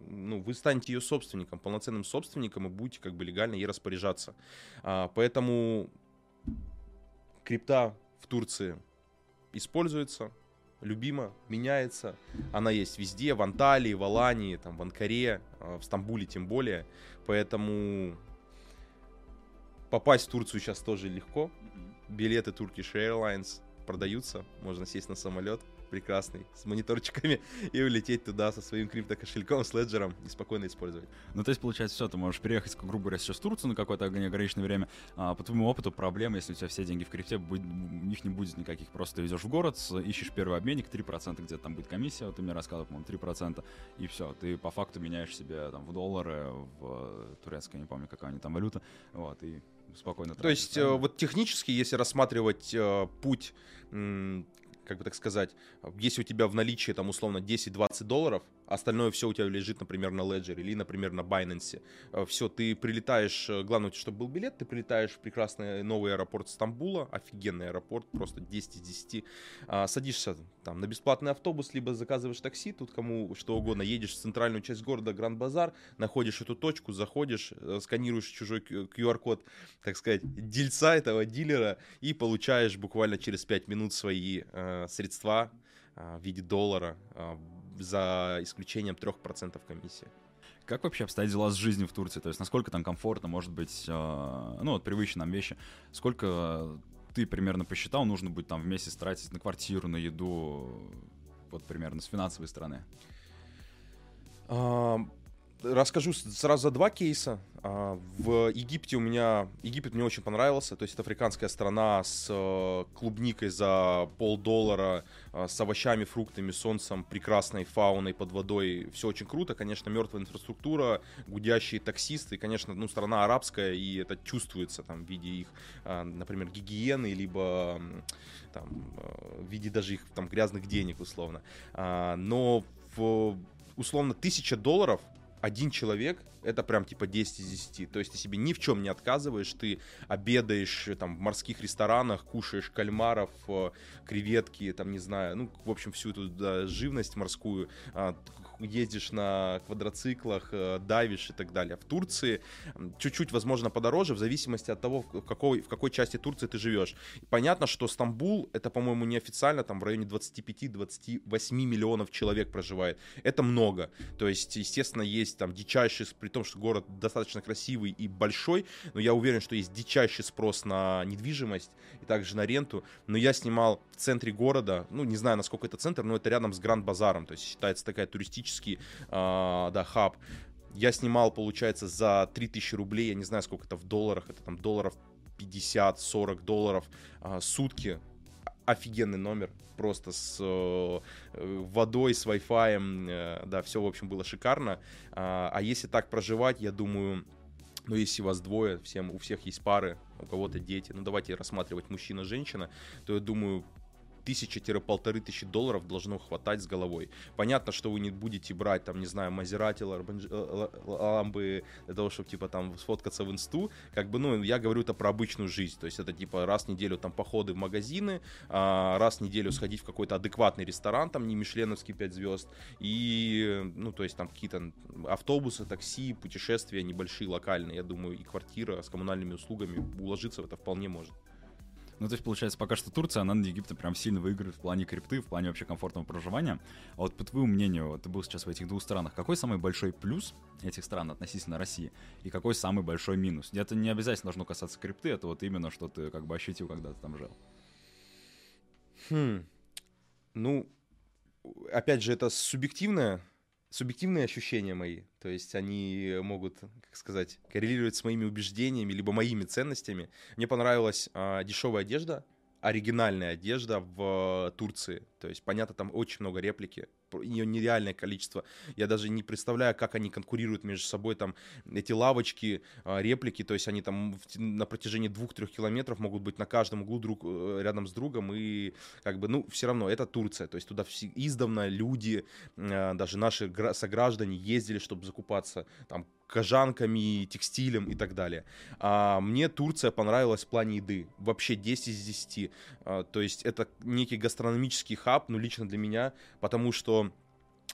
ну, вы станете ее собственником, полноценным собственником и будете как бы легально ей распоряжаться. А, поэтому крипта в Турции используется, любима, меняется. Она есть везде, в Анталии, в Алании, там, в Анкаре, а, в Стамбуле тем более. Поэтому попасть в Турцию сейчас тоже легко. Билеты Turkish Airlines продаются, можно сесть на самолет, прекрасный, с мониторчиками, и улететь туда со своим криптокошельком, с леджером и спокойно использовать. Ну, то есть, получается, все, ты можешь приехать, грубо говоря, сейчас в Турцию на какое-то неограниченное время. А, по твоему опыту проблема, если у тебя все деньги в крипте, будет, у них не будет никаких. Просто ты везешь в город, ищешь первый обменник, 3% где-то там будет комиссия, вот ты мне рассказывал, по-моему, 3%, и все. Ты по факту меняешь себе там в доллары, в турецкое, не помню, какая они там валюта, вот, и спокойно. То есть, правильно? вот технически, если рассматривать э, путь как бы так сказать, если у тебя в наличии там условно 10-20 долларов, остальное все у тебя лежит, например, на Ledger или, например, на Binance. Э, все, ты прилетаешь, э, главное, чтобы был билет, ты прилетаешь в прекрасный новый аэропорт Стамбула, офигенный аэропорт, просто 10 из 10. А, садишься там на бесплатный автобус, либо заказываешь такси, тут кому что угодно, едешь в центральную часть города Гранд-Базар, находишь эту точку, заходишь, э, сканируешь чужой QR-код, так сказать, дельца этого дилера и получаешь буквально через 5 минут свои э, средства э, в виде доллара, э, за исключением 3% комиссии. Как вообще обстоят дела с жизнью в Турции? То есть насколько там комфортно, может быть, э, ну вот привычные нам вещи, сколько ты примерно посчитал, нужно будет там в месяц тратить на квартиру, на еду, вот примерно с финансовой стороны? Расскажу сразу два кейса. А, В Египте у меня... Египет мне очень понравился. То есть это африканская страна с э, клубникой за полдоллара, а, с овощами, фруктами, солнцем, прекрасной фауной под водой. Все очень круто. Конечно, мертвая инфраструктура, гудящие таксисты. И, конечно, ну, страна арабская, и это чувствуется там в виде их, а, например, гигиены, либо там, э, в виде даже их там грязных денег, условно. Но в, условно тысяча долларов один человек это прям типа 10 из 10. То есть ты себе ни в чем не отказываешь, ты обедаешь э, там в морских ресторанах, кушаешь кальмаров, э, креветки, там не знаю, ну, в общем, всю эту да, живность морскую, а, ездишь на квадроциклах, э, давишь и так далее. В Турции чуть-чуть, возможно, подороже, в зависимости от того, в какой, в какой части Турции ты живешь. Понятно, что Стамбул, это, по-моему, неофициально, там в районе 25-28 миллионов человек проживает. Это много. То есть, естественно, есть там дичайший, при том, что город достаточно красивый и большой, но я уверен, что есть дичайший спрос на недвижимость также на ренту. Но я снимал в центре города, ну, не знаю, насколько это центр, но это рядом с Гранд-базаром, то есть считается такая туристический, а, да, хаб. Я снимал, получается, за 3000 рублей, я не знаю, сколько это в долларах, это там долларов 50-40 долларов а, сутки. Офигенный номер, просто с э, э, водой, с Wi-Fi, э, да, все, в общем, было шикарно. А, а если так проживать, я думаю, ну, если вас двое, всем, у всех есть пары, у кого-то дети, ну, давайте рассматривать мужчина-женщина, то я думаю, тысяча-полторы тысячи долларов должно хватать с головой. Понятно, что вы не будете брать, там, не знаю, Мазерати, ламбы для того, чтобы, типа, там, сфоткаться в инсту. Как бы, ну, я говорю это про обычную жизнь. То есть это, типа, раз в неделю, там, походы в магазины, а, раз в неделю сходить в какой-то адекватный ресторан, там, не мишленовский 5 звезд. И, ну, то есть там какие-то автобусы, такси, путешествия небольшие, локальные. Я думаю, и квартира с коммунальными услугами уложиться в это вполне может. Ну, то есть, получается, пока что Турция, она над Египтом прям сильно выигрывает в плане крипты, в плане вообще комфортного проживания. А вот по твоему мнению, ты был сейчас в этих двух странах, какой самый большой плюс этих стран относительно России? И какой самый большой минус? Это не обязательно должно касаться крипты, это вот именно, что ты как бы ощутил, когда ты там жил. Хм. Ну, опять же, это субъективное, субъективные ощущения мои. То есть они могут, как сказать, коррелировать с моими убеждениями, либо моими ценностями. Мне понравилась а, дешевая одежда, оригинальная одежда в Турции. То есть, понятно, там очень много реплики, ее нереальное количество. Я даже не представляю, как они конкурируют между собой, там, эти лавочки, а, реплики, то есть они там на протяжении двух-трех километров могут быть на каждом углу друг, э, рядом с другом, и как бы, ну, все равно, это Турция, то есть туда все- издавна люди, э, даже наши гра- сограждане ездили, чтобы закупаться, там, кожанками, текстилем и так далее. А мне Турция понравилась в плане еды. Вообще 10 из 10. А, то есть это некий гастрономический хаб, ну, лично для меня, потому что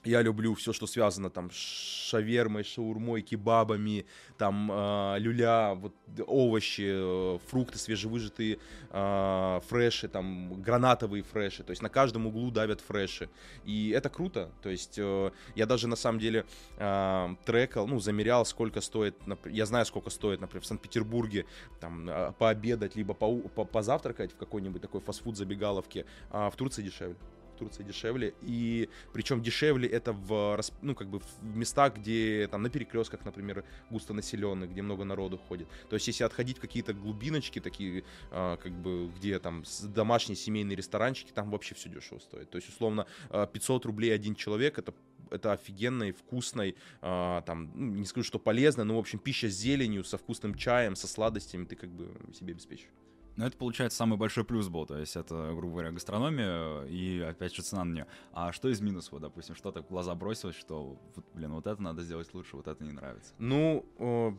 я люблю все, что связано там с шавермой, шаурмой, кебабами, там э, люля, вот овощи, э, фрукты свежевыжатые, э, фреши, там гранатовые фреши. То есть на каждом углу давят фреши. И это круто. То есть э, я даже на самом деле э, трекал, ну, замерял, сколько стоит, я знаю, сколько стоит, например, в Санкт-Петербурге там пообедать, либо поу- по- позавтракать в какой-нибудь такой фастфуд забегаловке, а в Турции дешевле. Турции дешевле. И причем дешевле это в, ну, как бы в местах, где там на перекрестках, например, густонаселенных, где много народу ходит. То есть, если отходить в какие-то глубиночки, такие, а, как бы, где там домашние семейные ресторанчики, там вообще все дешево стоит. То есть, условно, а, 500 рублей один человек, это это офигенной, вкусной, а, там, ну, не скажу, что полезно, но, в общем, пища с зеленью, со вкусным чаем, со сладостями ты как бы себе обеспечишь. Но это, получается, самый большой плюс был. То есть это, грубо говоря, гастрономия и, опять же, цена на нее. А что из минусов, допустим, что так в глаза бросилось, что, вот, блин, вот это надо сделать лучше, вот это не нравится? Ну, э,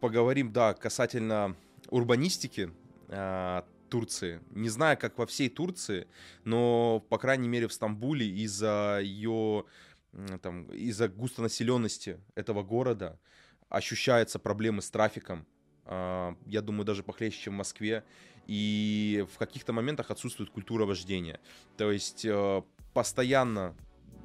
поговорим, да, касательно урбанистики э, Турции. Не знаю, как во всей Турции, но, по крайней мере, в Стамбуле из-за ее, там, из-за густонаселенности этого города ощущаются проблемы с трафиком. А, Я думаю, даже похлеще, чем в Москве. И в каких-то моментах отсутствует культура вождения. То есть э, постоянно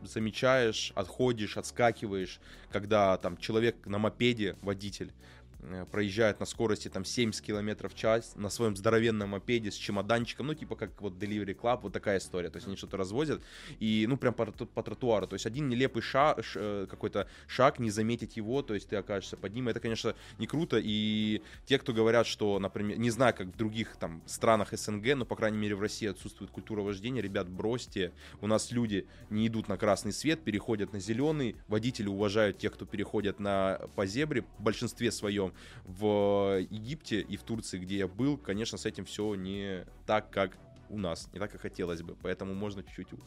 замечаешь, отходишь, отскакиваешь, когда там человек на мопеде, водитель, э, проезжают на скорости там 70 километров в час на своем здоровенном мопеде с чемоданчиком, ну типа как вот Delivery Club, вот такая история, то есть они что-то развозят и ну прям по, по тротуару, то есть один нелепый шаг, э, какой-то шаг, не заметить его, то есть ты окажешься под ним, это конечно не круто. И те, кто говорят, что, например, не знаю, как в других там странах СНГ, но по крайней мере в России отсутствует культура вождения, ребят, бросьте, у нас люди не идут на красный свет, переходят на зеленый, водители уважают тех, кто переходят на по зебре, в большинстве своем в Египте и в Турции, где я был, конечно, с этим все не так, как у нас, не так, как хотелось бы, поэтому можно чуть-чуть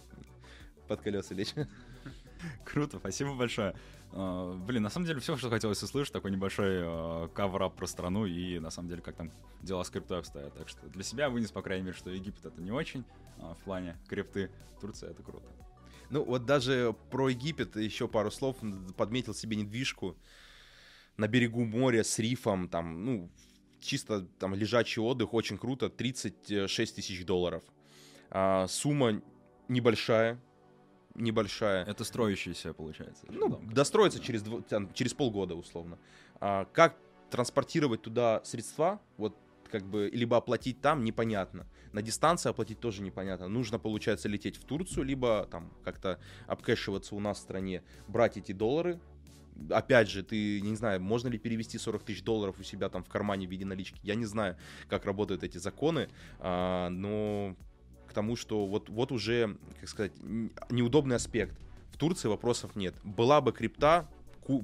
под колеса лечь. Круто, спасибо большое. Uh, блин, на самом деле все, что хотелось услышать, такой небольшой uh, каврап про страну и на самом деле как там дела с криптой обстоят. Так что для себя вынес, по крайней мере, что Египет это не очень uh, в плане крипты, Турция это круто. Ну вот даже про Египет еще пару слов подметил себе недвижку на берегу моря с рифом, там, ну, чисто там лежачий отдых, очень круто, 36 тысяч долларов. А, сумма небольшая, небольшая. Это строящаяся, получается. Ну, дом, достроится да. через, там, через полгода, условно. А, как транспортировать туда средства, вот как бы, либо оплатить там, непонятно. На дистанции оплатить тоже непонятно. Нужно, получается, лететь в Турцию, либо там как-то обкэшиваться у нас в стране, брать эти доллары, опять же, ты не знаю, можно ли перевести 40 тысяч долларов у себя там в кармане в виде налички. Я не знаю, как работают эти законы, а, но к тому, что вот, вот уже, как сказать, неудобный аспект. В Турции вопросов нет. Была бы крипта,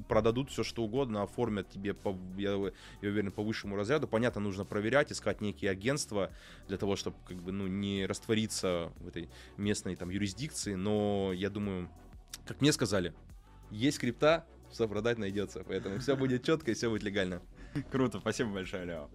продадут все что угодно, оформят тебе, по, я, я уверен, по высшему разряду. Понятно, нужно проверять, искать некие агентства для того, чтобы как бы, ну, не раствориться в этой местной там юрисдикции. Но я думаю, как мне сказали, есть крипта, все продать найдется. Поэтому все будет четко и все будет легально. Круто, спасибо большое, Лео.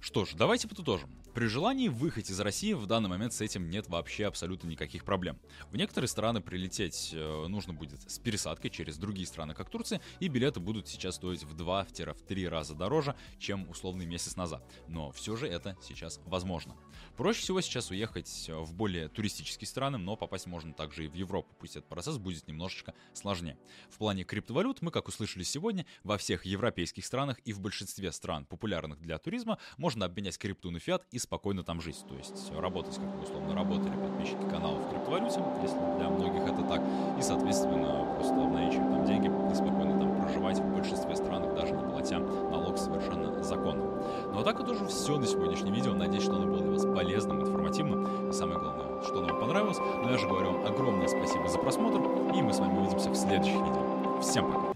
Что ж, давайте подытожим. При желании выехать из России в данный момент с этим нет вообще абсолютно никаких проблем. В некоторые страны прилететь э, нужно будет с пересадкой через другие страны, как Турция, и билеты будут сейчас стоить в 2-3 раза дороже, чем условный месяц назад. Но все же это сейчас возможно. Проще всего сейчас уехать э, в более туристические страны, но попасть можно также и в Европу, пусть этот процесс будет немножечко сложнее. В плане криптовалют мы, как услышали сегодня, во всех европейских странах и в большинстве стран, популярных для туризма, можно обменять крипту на фиат и спокойно там жить. То есть работать, как мы условно работали подписчики каналов в криптовалюте, если для многих это так, и, соответственно, просто обналичивать там деньги и спокойно там проживать в большинстве стран, даже не платя налог совершенно законно. Ну а так это уже все на сегодняшнем видео. Надеюсь, что оно было для вас полезным, информативным и самое главное, что оно вам понравилось. Но я же говорю вам огромное спасибо за просмотр, и мы с вами увидимся в следующих видео. Всем пока!